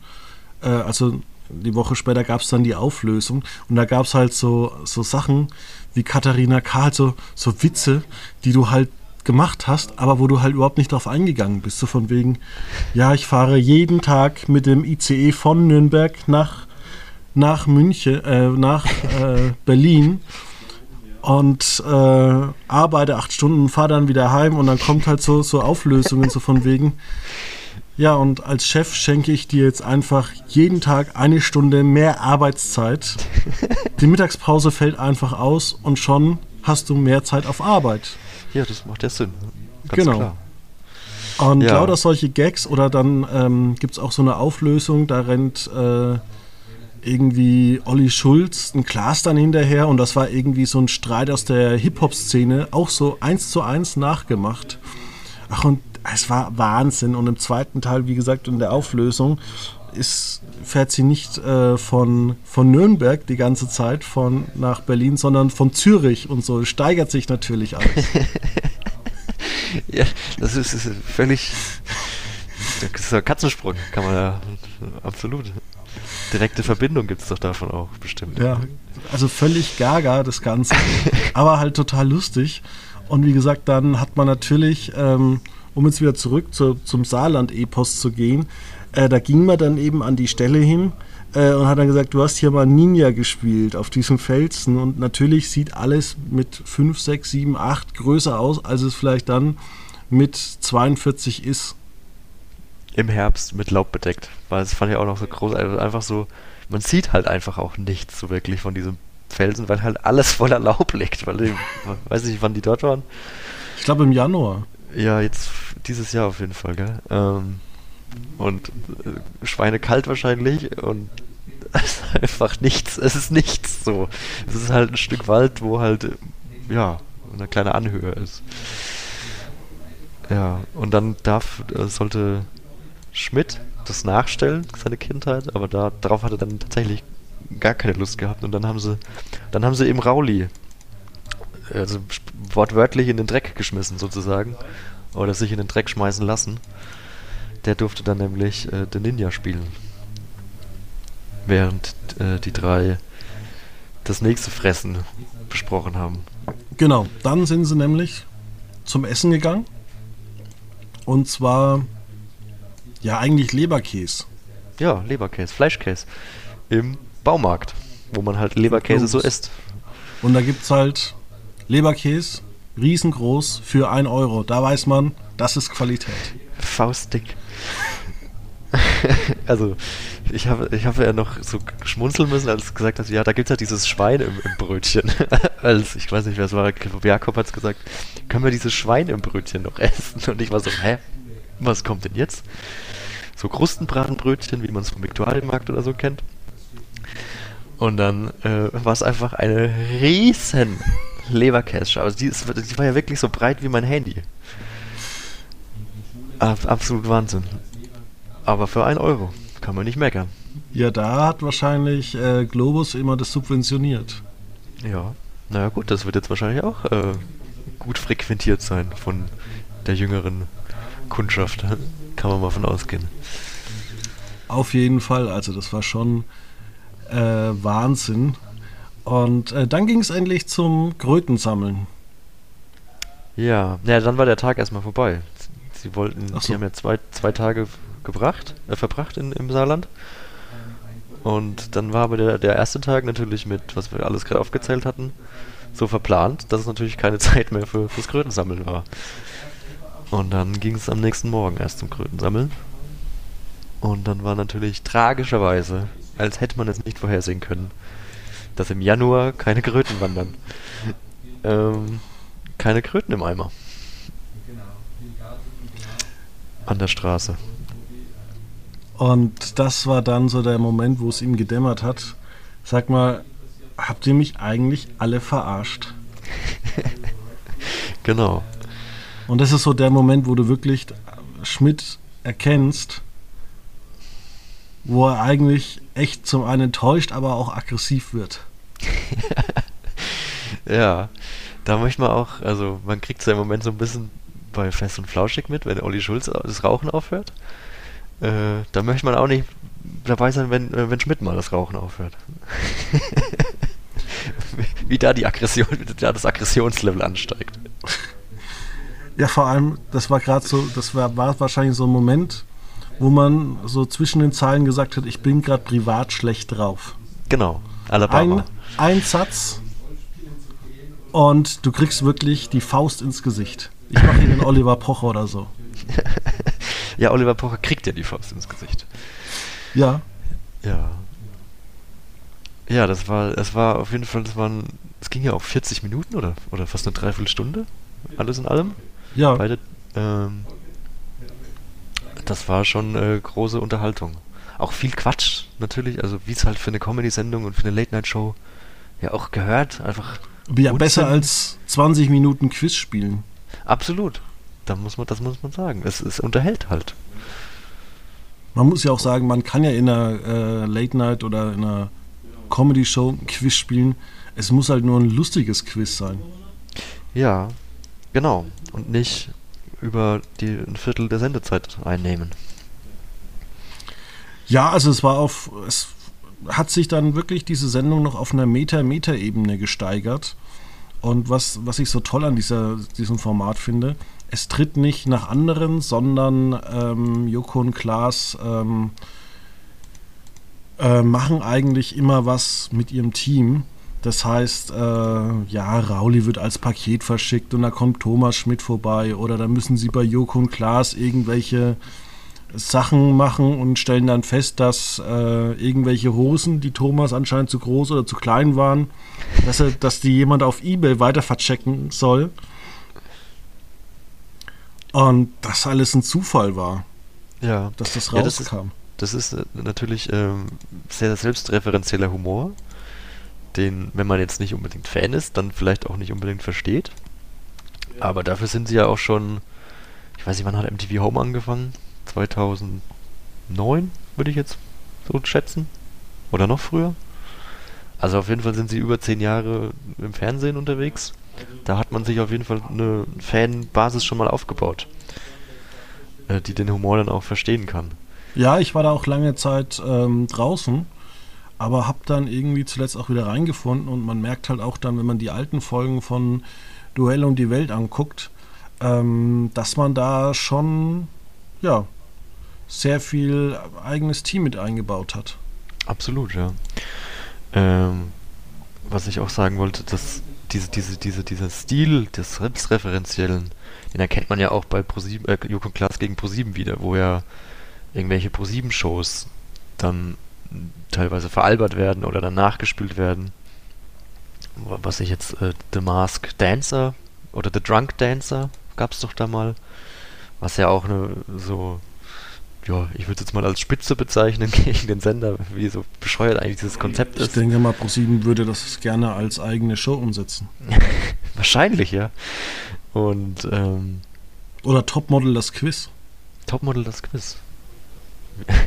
S1: Äh, also die Woche später gab es dann die Auflösung. Und da gab es halt so, so Sachen wie Katharina Karl, so, so Witze, die du halt gemacht hast, aber wo du halt überhaupt nicht drauf eingegangen bist. So von wegen, ja, ich fahre jeden Tag mit dem ICE von Nürnberg nach, nach München, äh, nach äh, Berlin und äh, arbeite acht Stunden, fahre dann wieder heim und dann kommt halt so, so Auflösungen so von wegen. Ja, und als Chef schenke ich dir jetzt einfach jeden Tag eine Stunde mehr Arbeitszeit. Die Mittagspause fällt einfach aus und schon hast du mehr Zeit auf Arbeit.
S2: Ja, das macht ja Sinn.
S1: Ganz genau. Klar. Und ja. lauter solche Gags oder dann ähm, gibt es auch so eine Auflösung, da rennt äh, irgendwie Olli Schulz, ein Klaas dann hinterher und das war irgendwie so ein Streit aus der Hip-Hop-Szene, auch so eins zu eins nachgemacht. Ach, und es war Wahnsinn. Und im zweiten Teil, wie gesagt, in der Auflösung, ist, fährt sie nicht äh, von, von Nürnberg die ganze Zeit von, nach Berlin, sondern von Zürich und so. Steigert sich natürlich alles. [LAUGHS]
S2: ja, das ist, ist völlig. Das ist ein Katzensprung, kann man ja absolut. Direkte Verbindung gibt es doch davon auch, bestimmt.
S1: Ja, also völlig gaga das Ganze, [LAUGHS] aber halt total lustig. Und wie gesagt, dann hat man natürlich, ähm, um jetzt wieder zurück zu, zum Saarland-Epos zu gehen, äh, da ging man dann eben an die Stelle hin äh, und hat dann gesagt, du hast hier mal Ninja gespielt auf diesem Felsen und natürlich sieht alles mit 5, 6, 7, 8 größer aus, als es vielleicht dann mit 42 ist
S2: im Herbst mit Laub bedeckt. Weil das fand ich auch noch so groß. Also einfach so, man sieht halt einfach auch nichts so wirklich von diesem Felsen, weil halt alles voller Laub liegt. Weil ich [LAUGHS] weiß nicht, wann die dort waren.
S1: Ich glaube im Januar.
S2: Ja, jetzt dieses Jahr auf jeden Fall, gell? Ähm, und äh, schweinekalt wahrscheinlich und [LAUGHS] es ist einfach nichts. Es ist nichts so. Es ist halt ein Stück Wald, wo halt, ja, eine kleine Anhöhe ist. Ja, und dann darf, äh, sollte Schmidt das nachstellen, seine Kindheit, aber da, darauf hat er dann tatsächlich gar keine Lust gehabt und dann haben sie, dann haben sie eben Rauli, also wortwörtlich in den Dreck geschmissen sozusagen, oder sich in den Dreck schmeißen lassen. Der durfte dann nämlich äh, den Ninja spielen. Während äh, die drei das nächste Fressen besprochen haben.
S1: Genau, dann sind sie nämlich zum Essen gegangen. Und zwar ja, eigentlich Leberkäse.
S2: Ja, Leberkäse, Fleischkäse. Im Baumarkt, wo man halt Leberkäse so isst.
S1: Und da gibt es halt Leberkäse, riesengroß, für 1 Euro. Da weiß man, das ist Qualität.
S2: Faustdick. [LAUGHS] also, ich habe ich hab ja noch so schmunzeln müssen, als gesagt hast, ja, da gibt es halt dieses Schwein im, im Brötchen. [LAUGHS] als, ich weiß nicht, wer es war, Jakob hat es gesagt, können wir dieses Schwein im Brötchen noch essen? Und ich war so, hä? Was kommt denn jetzt? So Krustenbratenbrötchen, wie man es vom Viktualienmarkt oder so kennt. Und dann äh, war es einfach eine riesen Leberkäse. Also die, ist, die war ja wirklich so breit wie mein Handy. Ab, absolut Wahnsinn. Aber für ein Euro kann man nicht meckern.
S1: Ja, da hat wahrscheinlich äh, Globus immer das subventioniert.
S2: Ja, naja gut, das wird jetzt wahrscheinlich auch äh, gut frequentiert sein von der jüngeren Kundschaft. Kann man mal von ausgehen.
S1: Auf jeden Fall, also das war schon äh, Wahnsinn. Und äh, dann ging es endlich zum Krötensammeln.
S2: Ja, ja, dann war der Tag erstmal vorbei. Sie wollten, so. sie haben ja zwei, zwei Tage gebracht, äh, verbracht in, im Saarland. Und dann war aber der, der erste Tag natürlich mit, was wir alles gerade aufgezählt hatten, so verplant, dass es natürlich keine [LAUGHS] Zeit mehr für, fürs Krötensammeln war. Und dann ging es am nächsten Morgen erst zum Krötensammeln. Und dann war natürlich tragischerweise, als hätte man es nicht vorhersehen können, dass im Januar keine Kröten wandern. Ähm, keine Kröten im Eimer. An der Straße.
S1: Und das war dann so der Moment, wo es ihm gedämmert hat. Sag mal, habt ihr mich eigentlich alle verarscht? [LAUGHS]
S2: genau.
S1: Und das ist so der Moment, wo du wirklich Schmidt erkennst, wo er eigentlich echt zum einen enttäuscht, aber auch aggressiv wird. [LAUGHS]
S2: ja, da möchte man auch, also man kriegt es ja im Moment so ein bisschen bei Fest und Flauschig mit, wenn Olli Schulz das Rauchen aufhört. Äh, da möchte man auch nicht dabei sein, wenn, äh, wenn Schmidt mal das Rauchen aufhört. [LAUGHS] wie da die Aggression, wie da das Aggressionslevel ansteigt.
S1: Ja, vor allem, das war gerade so, das war, war wahrscheinlich so ein Moment, wo man so zwischen den Zeilen gesagt hat, ich bin gerade privat schlecht drauf.
S2: Genau, Alabama.
S1: Ein, ein Satz und du kriegst wirklich die Faust ins Gesicht. Ich mache hier den Oliver Pocher oder so. [LAUGHS]
S2: ja, Oliver Pocher kriegt ja die Faust ins Gesicht.
S1: Ja.
S2: Ja. Ja, das war, das war auf jeden Fall, das waren, es ging ja auch 40 Minuten oder, oder fast eine Dreiviertelstunde, alles in allem.
S1: Ja.
S2: Beide, ähm, das war schon äh, große Unterhaltung. auch viel Quatsch natürlich, also wie es halt für eine Comedy-Sendung und für eine Late-Night-Show ja auch gehört, einfach.
S1: Ja, besser als 20 Minuten Quiz spielen.
S2: Absolut. Da muss man, das muss man sagen. Es, es unterhält halt.
S1: Man muss ja auch sagen, man kann ja in einer äh, Late Night oder in einer Comedy-Show ein Quiz spielen. Es muss halt nur ein lustiges Quiz sein.
S2: Ja, genau. Und nicht über die, ein Viertel der Sendezeit einnehmen.
S1: Ja, also es war auf, es hat sich dann wirklich diese Sendung noch auf einer Meta-Meta-Ebene gesteigert. Und was, was ich so toll an dieser, diesem Format finde, es tritt nicht nach anderen, sondern ähm, Joko und Klaas ähm, äh, machen eigentlich immer was mit ihrem Team. Das heißt, äh, ja, Rauli wird als Paket verschickt und da kommt Thomas Schmidt vorbei oder da müssen sie bei Joko und Klaas irgendwelche Sachen machen und stellen dann fest, dass äh, irgendwelche Hosen, die Thomas anscheinend zu groß oder zu klein waren, dass, er, dass die jemand auf Ebay weiter verchecken soll. Und das alles ein Zufall war.
S2: Ja.
S1: Dass das
S2: Ja, das
S1: rauskam.
S2: Das ist äh, natürlich ähm, sehr selbstreferenzieller Humor, den, wenn man jetzt nicht unbedingt Fan ist, dann vielleicht auch nicht unbedingt versteht. Aber dafür sind sie ja auch schon, ich weiß nicht, wann hat MTV Home angefangen? 2009, würde ich jetzt so schätzen. Oder noch früher. Also auf jeden Fall sind sie über zehn Jahre im Fernsehen unterwegs. Da hat man sich auf jeden Fall eine Fanbasis schon mal aufgebaut, äh, die den Humor dann auch verstehen kann.
S1: Ja, ich war da auch lange Zeit ähm, draußen, aber habe dann irgendwie zuletzt auch wieder reingefunden und man merkt halt auch dann, wenn man die alten Folgen von Duell um die Welt anguckt, ähm, dass man da schon, ja, sehr viel eigenes Team mit eingebaut hat.
S2: Absolut, ja. Ähm, was ich auch sagen wollte, dass diese, diese, diese, dieser Stil des Selbstreferenziellen, den erkennt man ja auch bei ProSieben, äh, Joko und Klaas gegen ProSieben wieder, wo ja irgendwelche ProSieben-Shows dann teilweise veralbert werden oder dann nachgespielt werden. Wa- Was ich jetzt, äh, The Mask Dancer oder The Drunk Dancer gab es doch da mal, was ja auch eine so, ja, ich würde es jetzt mal als Spitze bezeichnen [LAUGHS] gegen den Sender, wie so bescheuert eigentlich dieses Konzept
S1: Ich
S2: ist.
S1: denke mal, ProSieben würde das gerne als eigene Show umsetzen. [LAUGHS]
S2: Wahrscheinlich, ja. Und ähm,
S1: Oder Topmodel das Quiz.
S2: Topmodel das Quiz. [LAUGHS]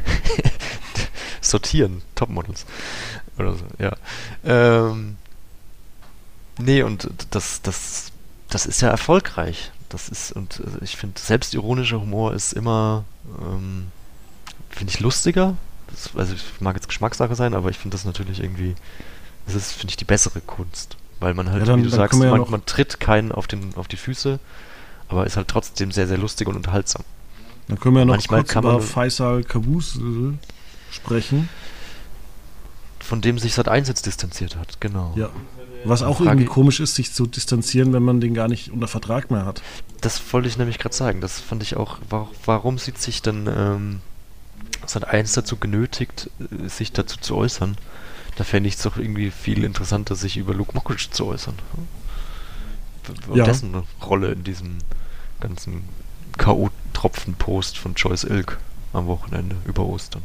S2: Sortieren, Topmodels. Oder so, ja. Ähm, nee, und das, das, das ist ja erfolgreich. Das ist, und äh, ich finde, selbstironischer Humor ist immer, ähm, finde ich lustiger. Das, also, ich mag jetzt Geschmackssache sein, aber ich finde das natürlich irgendwie, das ist, finde ich, die bessere Kunst. Weil man halt,
S1: Ja, dann-
S2: wie du sagst,
S1: ja
S2: man, man tritt keinen auf, den, auf die Füße, aber ist halt trotzdem sehr, sehr lustig und unterhaltsam.
S1: Dann können wir ja noch
S2: Manchmal
S1: kurz
S2: kann
S1: über
S2: man-
S1: Faisal Kabusel sprechen.
S2: Von dem sich seit 1 jetzt distanziert hat, genau.
S1: Ja. Was auch
S2: Frage-
S1: irgendwie komisch ist, sich zu distanzieren, wenn man den gar nicht unter Vertrag mehr hat.
S2: Das wollte ich nämlich gerade sagen. Das fand ich auch. Wa warum sieht sich dann ähm, seit 1 dazu genötigt, äh, sich dazu zu äußern? Da fände ich es doch irgendwie viel interessanter, sich über Luke Mockridge zu äußern. Und
S1: Ja.
S2: dessen Rolle in diesem ganzen K.O.-Tropfen-Post von Joyce Ilk am Wochenende über Ostern.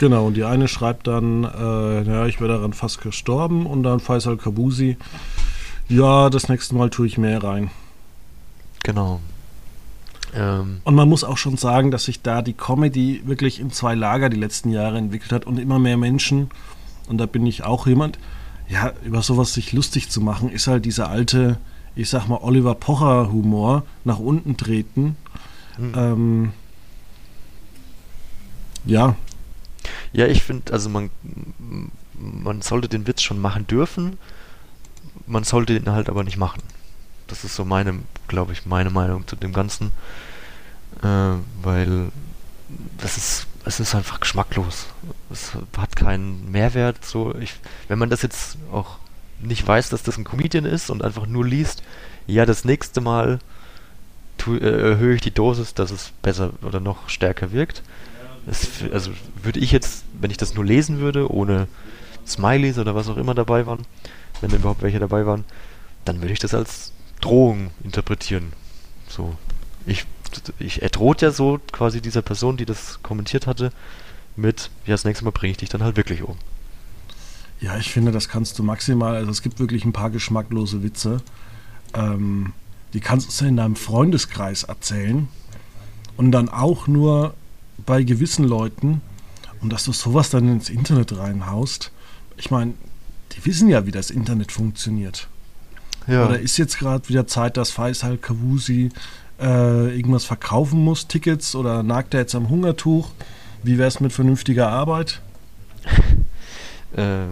S1: Genau, und die eine schreibt dann, äh, ja, ich wäre daran fast gestorben und dann Faisal Kabusi, ja, das nächste Mal tue ich mehr rein.
S2: Genau. Ähm,
S1: Und man muss auch schon sagen, dass sich da die Comedy wirklich in zwei Lager die letzten Jahre entwickelt hat und immer mehr Menschen, und da bin ich auch jemand, ja, über sowas sich lustig zu machen, ist halt dieser alte, ich sag mal, Oliver Pocher-Humor, nach unten treten.
S2: hm.
S1: Ähm, ja,
S2: Ja, ich finde, also man, man sollte den Witz schon machen dürfen, man sollte ihn halt aber nicht machen. Das ist so meine, glaube ich, meine Meinung zu dem Ganzen. Äh, weil das ist, es ist einfach geschmacklos. Es hat keinen Mehrwert. So, ich, wenn man das jetzt auch nicht weiß, dass das ein Comedian ist und einfach nur liest, ja, das nächste Mal tu, äh, erhöhe ich die Dosis, dass es besser oder noch stärker wirkt. F- also würde ich jetzt, wenn ich das nur lesen würde, ohne Smileys oder was auch immer dabei waren, wenn überhaupt welche dabei waren, dann würde ich das als Drohung interpretieren. So, ich, ich, er droht ja so quasi dieser Person, die das kommentiert hatte, mit, ja, das nächste Mal bringe ich dich dann halt wirklich um.
S1: Ja, ich finde, das kannst du maximal, also es gibt wirklich ein paar geschmacklose Witze. Ähm, die kannst du in deinem Freundeskreis erzählen und dann auch nur bei gewissen Leuten und dass du sowas dann ins Internet reinhaust. Ich meine, die wissen ja, wie das Internet funktioniert. Ja. Oder ist jetzt gerade wieder Zeit, dass Faisal Kavusi äh, irgendwas verkaufen muss, Tickets oder nagt er jetzt am Hungertuch? Wie wäre es mit vernünftiger Arbeit? [LAUGHS]
S2: äh,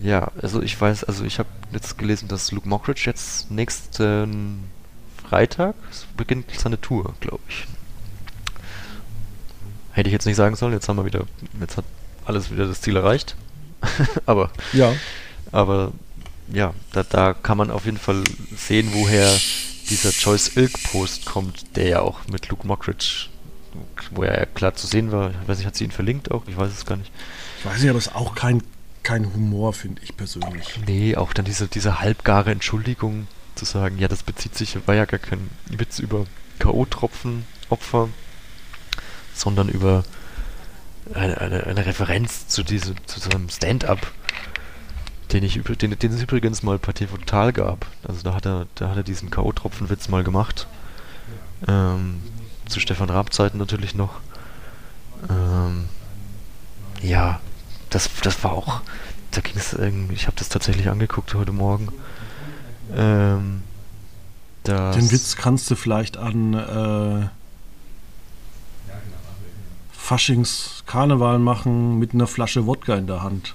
S2: ja, also ich weiß, also ich habe jetzt gelesen, dass Luke Mockridge jetzt nächsten Freitag beginnt seine Tour, glaube ich. Hätte ich jetzt nicht sagen sollen, jetzt haben wir wieder, jetzt hat alles wieder das Ziel erreicht. [LAUGHS] aber
S1: ja.
S2: Aber ja, da, da kann man auf jeden Fall sehen, woher dieser Joyce Ilk Post kommt, der ja auch mit Luke Mockridge, wo er ja klar zu sehen war. Ich weiß nicht, hat sie ihn verlinkt auch? Ich weiß es gar nicht.
S1: Ich weiß nicht, aber es ist auch kein, kein Humor, finde ich persönlich.
S2: Nee, auch dann diese, diese halbgare Entschuldigung zu sagen, ja, das bezieht sich, war ja gar kein Witz über K.O.-Tropfen-Opfer, sondern über eine, eine, eine Referenz zu diesem, zu so einem Stand-up den, ich, den, den es übrigens mal bei TV Total gab. Also da hat er, da hat er diesen K.O.-Tropfenwitz mal gemacht. Ähm, zu Stefan Raab Zeiten natürlich noch. Ähm, ja, das, das war auch, da ging es irgendwie, ich habe das tatsächlich angeguckt heute Morgen. Ähm,
S1: Den Witz kannst du vielleicht an äh, Faschings Karneval machen mit einer Flasche Wodka in der Hand.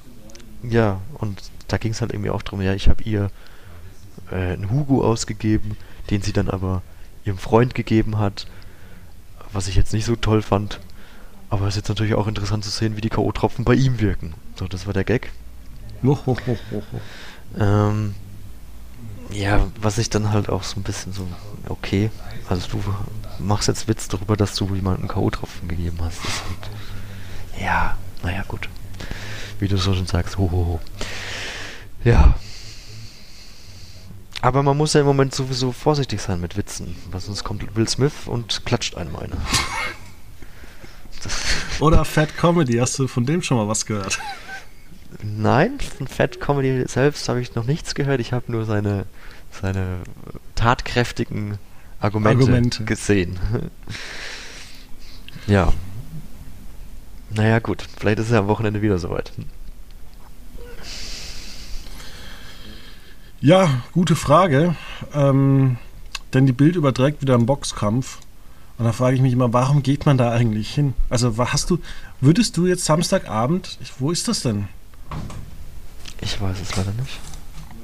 S2: Ja, und da ging es halt irgendwie auch darum, ja, ich habe ihr äh, einen Hugo ausgegeben, den sie dann aber ihrem Freund gegeben hat, was ich jetzt nicht so toll fand. Aber es ist jetzt natürlich auch interessant zu sehen, wie die K.O.-Tropfen bei ihm wirken. So, das war der Gag. ähm, ja, was ich dann halt auch so ein bisschen so, okay, also du machst jetzt Witz darüber, dass du jemandem K.O.-Tropfen gegeben hast. Halt, ja, naja, gut. Wie du so schon sagst, hohoho. Ho, ho. Ja. Aber man muss ja im Moment sowieso vorsichtig sein mit Witzen, weil sonst kommt Will Smith und klatscht einem eine. [LAUGHS]
S1: Oder Fat Comedy, hast du von dem schon mal was gehört?
S2: Nein, von Fat Comedy selbst habe ich noch nichts gehört. Ich habe nur seine, seine tatkräftigen Argumente, Argumente. gesehen. [LAUGHS] ja. Naja, gut, vielleicht ist er am Wochenende wieder soweit.
S1: Ja, gute Frage. Ähm, denn die Bild überträgt wieder einen Boxkampf. Und da frage ich mich immer, warum geht man da eigentlich hin? Also hast du, würdest du jetzt Samstagabend, wo ist das denn?
S2: Ich weiß es leider nicht.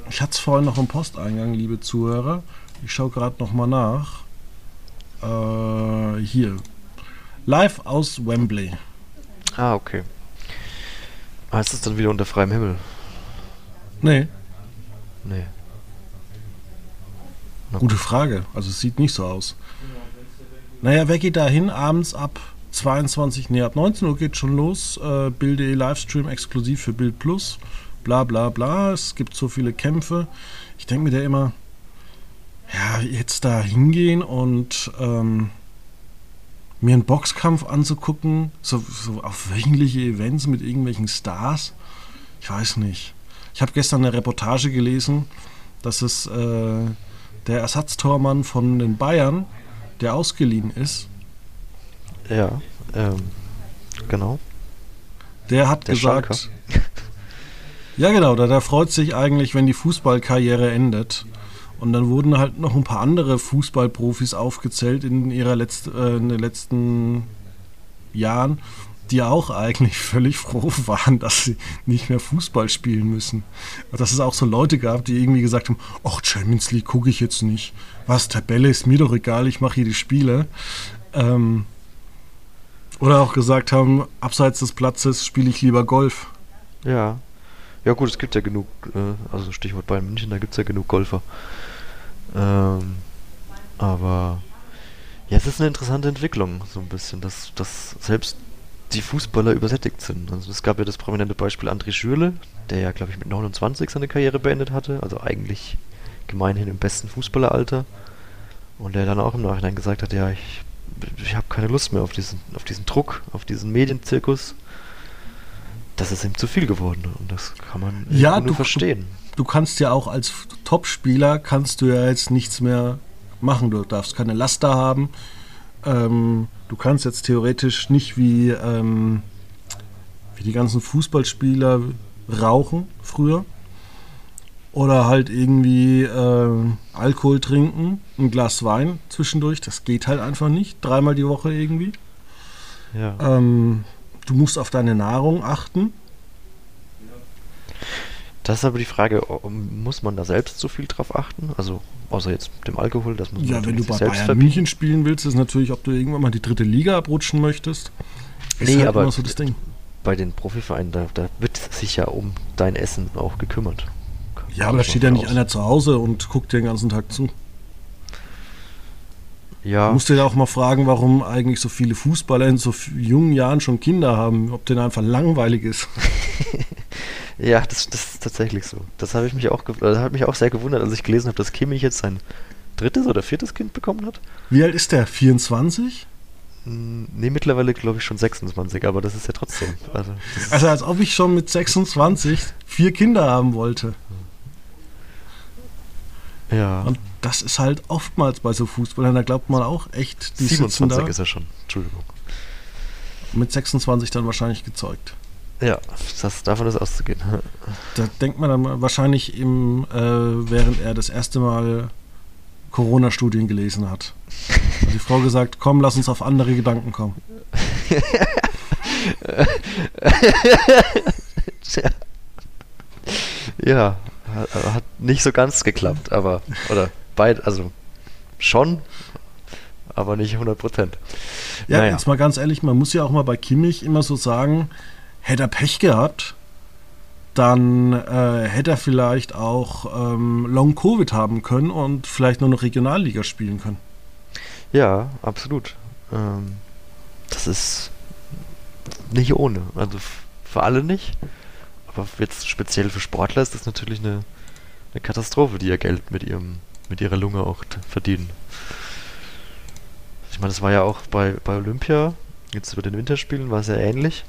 S1: Ich hatte es vorhin noch im Posteingang, liebe Zuhörer. Ich schaue gerade nochmal nach. Äh, hier. Live aus Wembley.
S2: Ah, okay. Heißt es dann wieder unter freiem Himmel?
S1: Nee.
S2: Nee.
S1: Gute Frage. Also es sieht nicht so aus. Naja, wer geht da hin? Abends ab 22, nee, ab 19 Uhr geht schon los. Äh, Bild.de Livestream exklusiv für Bild Plus. Bla bla bla. Es gibt so viele Kämpfe. Ich denke mir da immer, ja, jetzt da hingehen und ähm, mir einen Boxkampf anzugucken, so, so auf wöchentliche Events mit irgendwelchen Stars. Ich weiß nicht. Ich habe gestern eine Reportage gelesen, dass es äh, der Ersatztormann von den Bayern, der ausgeliehen ist.
S2: Ja, ähm, genau.
S1: Der hat der gesagt. [LAUGHS] ja, genau, der, der freut sich eigentlich, wenn die Fußballkarriere endet. Und dann wurden halt noch ein paar andere Fußballprofis aufgezählt in ihrer Letzt, äh, in den letzten Jahren die auch eigentlich völlig froh waren, dass sie nicht mehr Fußball spielen müssen. Dass es auch so Leute gab, die irgendwie gesagt haben, ach, Champions League gucke ich jetzt nicht. Was, Tabelle ist mir doch egal, ich mache hier die Spiele. Ähm, oder auch gesagt haben, abseits des Platzes spiele ich lieber Golf.
S2: Ja. Ja gut, es gibt ja genug, äh, also Stichwort Bayern München, da gibt es ja genug Golfer. Ähm, aber ja, es ist eine interessante Entwicklung, so ein bisschen, dass, dass selbst die Fußballer übersättigt sind. Also es gab ja das prominente Beispiel André Schürle, der ja, glaube ich, mit 29 seine Karriere beendet hatte, also eigentlich gemeinhin im besten Fußballeralter. Und der dann auch im Nachhinein gesagt hat, ja, ich, ich habe keine Lust mehr auf diesen, auf diesen Druck, auf diesen Medienzirkus. das ist ihm zu viel geworden und das kann man
S1: Ja,
S2: nur
S1: du-
S2: verstehen.
S1: Du kannst ja auch als Topspieler kannst du ja jetzt nichts mehr machen. Du darfst keine Laster haben. Ähm, du kannst jetzt theoretisch nicht wie, ähm, wie die ganzen Fußballspieler rauchen früher. Oder halt irgendwie ähm, Alkohol trinken, ein Glas Wein zwischendurch. Das geht halt einfach nicht. Dreimal die Woche irgendwie.
S2: Ja.
S1: Ähm, du musst auf deine Nahrung achten.
S2: Das ist aber die Frage, muss man da selbst so viel drauf achten? Also, außer jetzt dem Alkohol, das muss man
S1: Ja, wenn du bei Bayern
S2: verbieten.
S1: München spielen willst, ist natürlich, ob du irgendwann mal die dritte Liga abrutschen möchtest. Ist
S2: Nee,
S1: halt
S2: aber-
S1: so das Ding.
S2: Bei den Profivereinen, da, da wird sich ja um dein Essen auch gekümmert.
S1: Ja, aber da steht ja nicht
S2: aus-
S1: einer zu Hause und guckt dir den ganzen Tag zu.
S2: Ja,
S1: Du musst dir ja auch mal fragen, warum eigentlich so viele Fußballer in so jungen Jahren schon Kinder haben. Ob denen einfach langweilig ist. [LAUGHS]
S2: ja das, das ist tatsächlich so. Das habe ich mich auch, das hat mich auch sehr gewundert, als ich gelesen habe, dass Kimmich jetzt sein drittes oder viertes Kind bekommen hat.
S1: Wie alt ist der? 24?
S2: Hm, Nee, mittlerweile glaube ich schon 26, aber das ist ja trotzdem. Also,
S1: Also als ob ich schon mit 26 vier Kinder haben wollte.
S2: ja.
S1: Und das ist halt oftmals bei so Fußballern, da glaubt man auch echt, die sitzen
S2: 27
S1: da
S2: ist er schon. Entschuldigung.
S1: mit 26 dann wahrscheinlich gezeugt.
S2: Ja, das, davon ist auszugehen. [LAUGHS]
S1: Da denkt man dann wahrscheinlich im, äh, während er das erste Mal Corona-Studien gelesen hat. Hat die Frau gesagt, komm, lass uns auf andere Gedanken kommen. [LAUGHS]
S2: Ja, hat, nicht so ganz geklappt, aber, oder beid, also schon, aber nicht 100 Prozent.
S1: Ja,
S2: Naja.
S1: jetzt mal ganz ehrlich, man muss ja auch mal bei Kimmich immer so sagen, hätte er Pech gehabt, dann äh, hätte er vielleicht auch ähm, Long-Covid haben können und vielleicht nur noch Regionalliga spielen können.
S2: Ja, absolut. Ähm, das ist nicht ohne. Also für alle nicht. Aber jetzt speziell für Sportler ist das natürlich eine, eine Katastrophe, die ihr Geld mit ihrem mit ihrer Lunge auch verdienen. Ich meine, das war ja auch bei, bei Olympia, jetzt bei den Winterspielen war es ja ähnlich.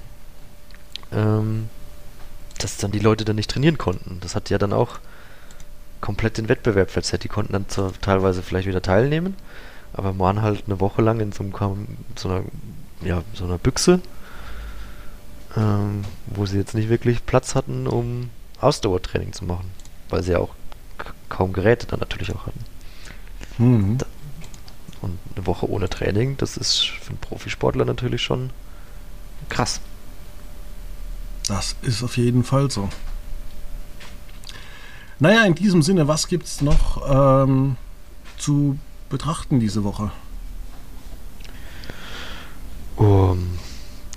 S2: Ähm, dass dann die Leute dann nicht trainieren konnten. Das hat ja dann auch komplett den Wettbewerb verzerrt. Die konnten dann zwar teilweise vielleicht wieder teilnehmen, aber waren halt eine Woche lang in so, einem, so einer, ja, so einer Büchse, ähm, wo sie jetzt nicht wirklich Platz hatten, um Ausdauertraining zu machen, weil sie ja auch kaum Geräte dann natürlich auch hatten.
S1: Mhm.
S2: Und eine Woche ohne Training, das ist für einen Profisportler natürlich schon krass.
S1: Das ist auf jeden Fall so. Naja, in diesem Sinne, was gibt es noch ähm, zu betrachten diese Woche?
S2: Um,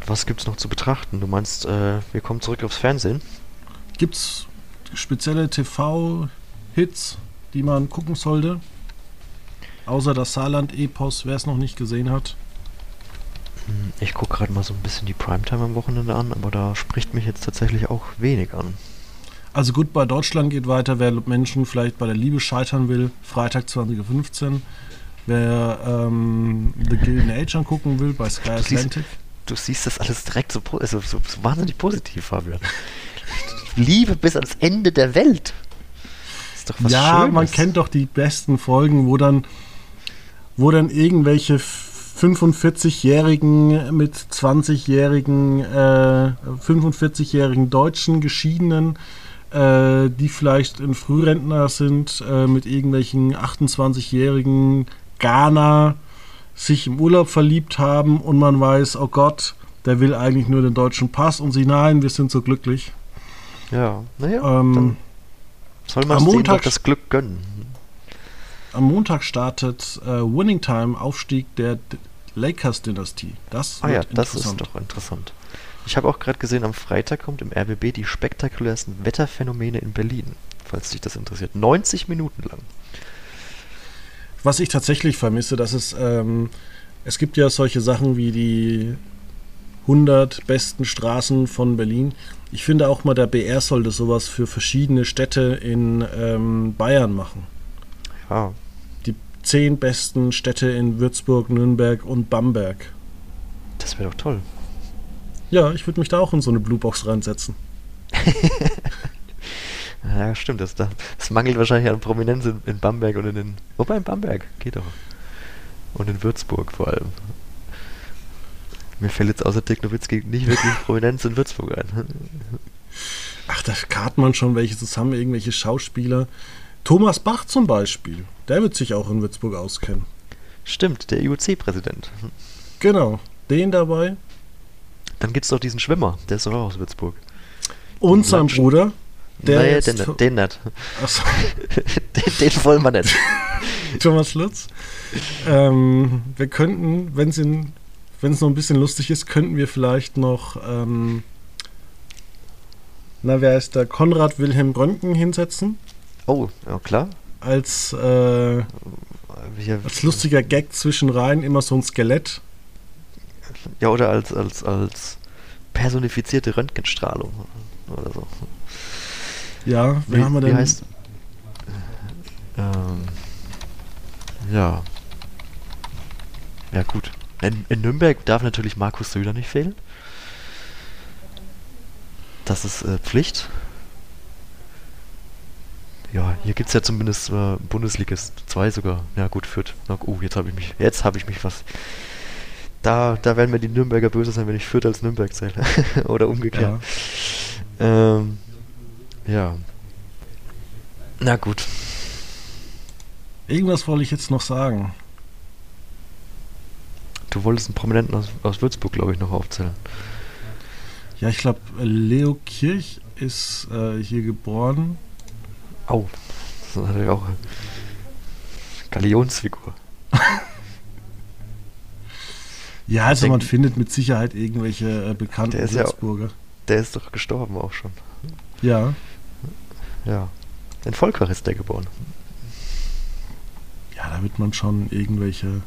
S2: was gibt's noch zu betrachten? Du meinst, äh, wir kommen zurück aufs Fernsehen?
S1: Gibt es spezielle TV-Hits, die man gucken sollte? Außer das Saarland-Epos, wer es noch nicht gesehen hat.
S2: Ich gucke gerade mal so ein bisschen die Primetime am Wochenende an, aber da spricht mich jetzt tatsächlich auch wenig an.
S1: Also gut, bei Deutschland geht weiter, wer Menschen vielleicht bei der Liebe scheitern will, Freitag 20.15 Uhr. Wer ähm, The Gilded Age angucken will, bei Sky
S2: Du siehst-
S1: Atlantic.
S2: Du siehst das alles direkt so, po- also so, so wahnsinnig positiv, Fabian. Liebe bis ans Ende der Welt. Ist doch was
S1: ja,
S2: Schönes.
S1: man kennt doch die besten Folgen, wo dann, wo dann irgendwelche 45-jährigen mit 20-jährigen, äh, 45-jährigen Deutschen Geschiedenen, äh, die vielleicht ein Frührentner sind, äh, mit irgendwelchen 28-jährigen Ghana sich im Urlaub verliebt haben und man weiß, oh Gott, der will eigentlich nur den deutschen Pass und sie, nein, wir sind so glücklich.
S2: Ja, naja,
S1: Ähm,
S2: soll man
S1: Montag-
S2: das Glück gönnen.
S1: Am Montag startet äh, Winning Time, Aufstieg der Lakers-Dynastie. Das
S2: Ah ja, das ist doch interessant. Ich habe auch gerade gesehen, am Freitag kommt im RBB die spektakulärsten Wetterphänomene in Berlin, falls dich das interessiert. 90 Minuten lang.
S1: Was ich tatsächlich vermisse, dass es, ähm, es gibt ja solche Sachen wie die 100 besten Straßen von Berlin. Ich finde auch mal, der BR sollte sowas für verschiedene Städte in ähm, Bayern machen.
S2: Ja,
S1: 10 besten Städte in Würzburg, Nürnberg und Bamberg.
S2: das wäre doch toll.
S1: Ja, ich würde mich da auch in so eine Bluebox reinsetzen. [LAUGHS]
S2: Ja, stimmt. Das, das mangelt wahrscheinlich an Prominenz in, in Bamberg und in den. Wobei in Bamberg, geht doch. Und in Würzburg vor allem. Mir fällt jetzt außer Dirk Nowitzki nicht wirklich [LAUGHS] Prominenz in Würzburg ein.
S1: Ach, da kartet man schon welche zusammen, irgendwelche Schauspieler. Thomas Bach zum Beispiel, der wird sich auch in Würzburg auskennen.
S2: Stimmt, der IOC-Präsident.
S1: Genau, den dabei.
S2: Dann gibt es doch diesen Schwimmer, der ist doch auch aus Würzburg.
S1: Und sein Bruder. Der ist
S2: den, nicht, den nicht.
S1: Achso, [LAUGHS]
S2: den, den wollen wir nicht. [LAUGHS]
S1: Thomas Lutz. Ähm, wir könnten, wenn es noch ein bisschen lustig ist, könnten wir vielleicht noch, ähm, na, wer ist der? Konrad Wilhelm Röntgen hinsetzen.
S2: Oh, ja klar.
S1: Als, äh, als lustiger Gag zwischenrein immer so ein Skelett.
S2: ja, oder als, als, als personifizierte Röntgenstrahlung oder so.
S1: Ja, wer
S2: Wie,
S1: haben wir
S2: wie
S1: denn?
S2: heißt. Ähm, ja. Ja, gut. In, in Nürnberg darf natürlich Markus Söder nicht fehlen. Das ist äh, Pflicht. Ja, hier gibt es ja zumindest äh, Bundesligist 2 sogar. Ja gut, Fürth. Na, uh, jetzt habe ich mich, jetzt habe ich mich was. Da, da werden mir die Nürnberger böse sein, wenn ich Fürth als Nürnberg zähle. [LAUGHS] Oder umgekehrt.
S1: Ja.
S2: Ähm, ja. Na gut.
S1: Irgendwas wollte ich jetzt noch sagen.
S2: Du wolltest einen Prominenten aus, aus Würzburg, glaube ich, noch aufzählen.
S1: Ja, ich glaube, Leo Kirch ist äh, hier geboren.
S2: Au. Das ist natürlich auch eine Galionsfigur. [LAUGHS]
S1: Ja, also man findet mit Sicherheit irgendwelche äh, bekannten
S2: Der ist ja-
S1: Würzburger.
S2: Der ist doch gestorben auch schon.
S1: Ja,
S2: Ja. In Volkach ist der geboren.
S1: ja, da wird man schon irgendwelche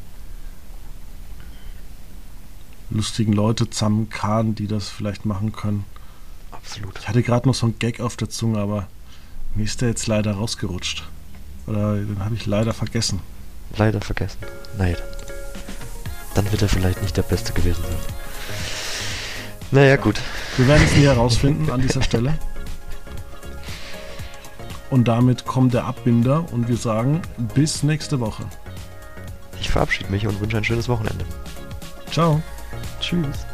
S1: lustigen Leute zusammenkarren, die das vielleicht machen können.
S2: Absolut.
S1: Ich hatte gerade noch so einen Gag auf der Zunge, aber mir ist der jetzt leider rausgerutscht. Oder den habe ich leider vergessen.
S2: Leider vergessen. Naja, dann. Dann wird er vielleicht nicht der Beste gewesen sein. Naja, gut.
S1: Wir werden es nie herausfinden an dieser Stelle. Und damit kommt der Abbinder und wir sagen bis nächste Woche.
S2: Ich verabschiede mich und wünsche ein schönes Wochenende.
S1: Ciao.
S2: Tschüss.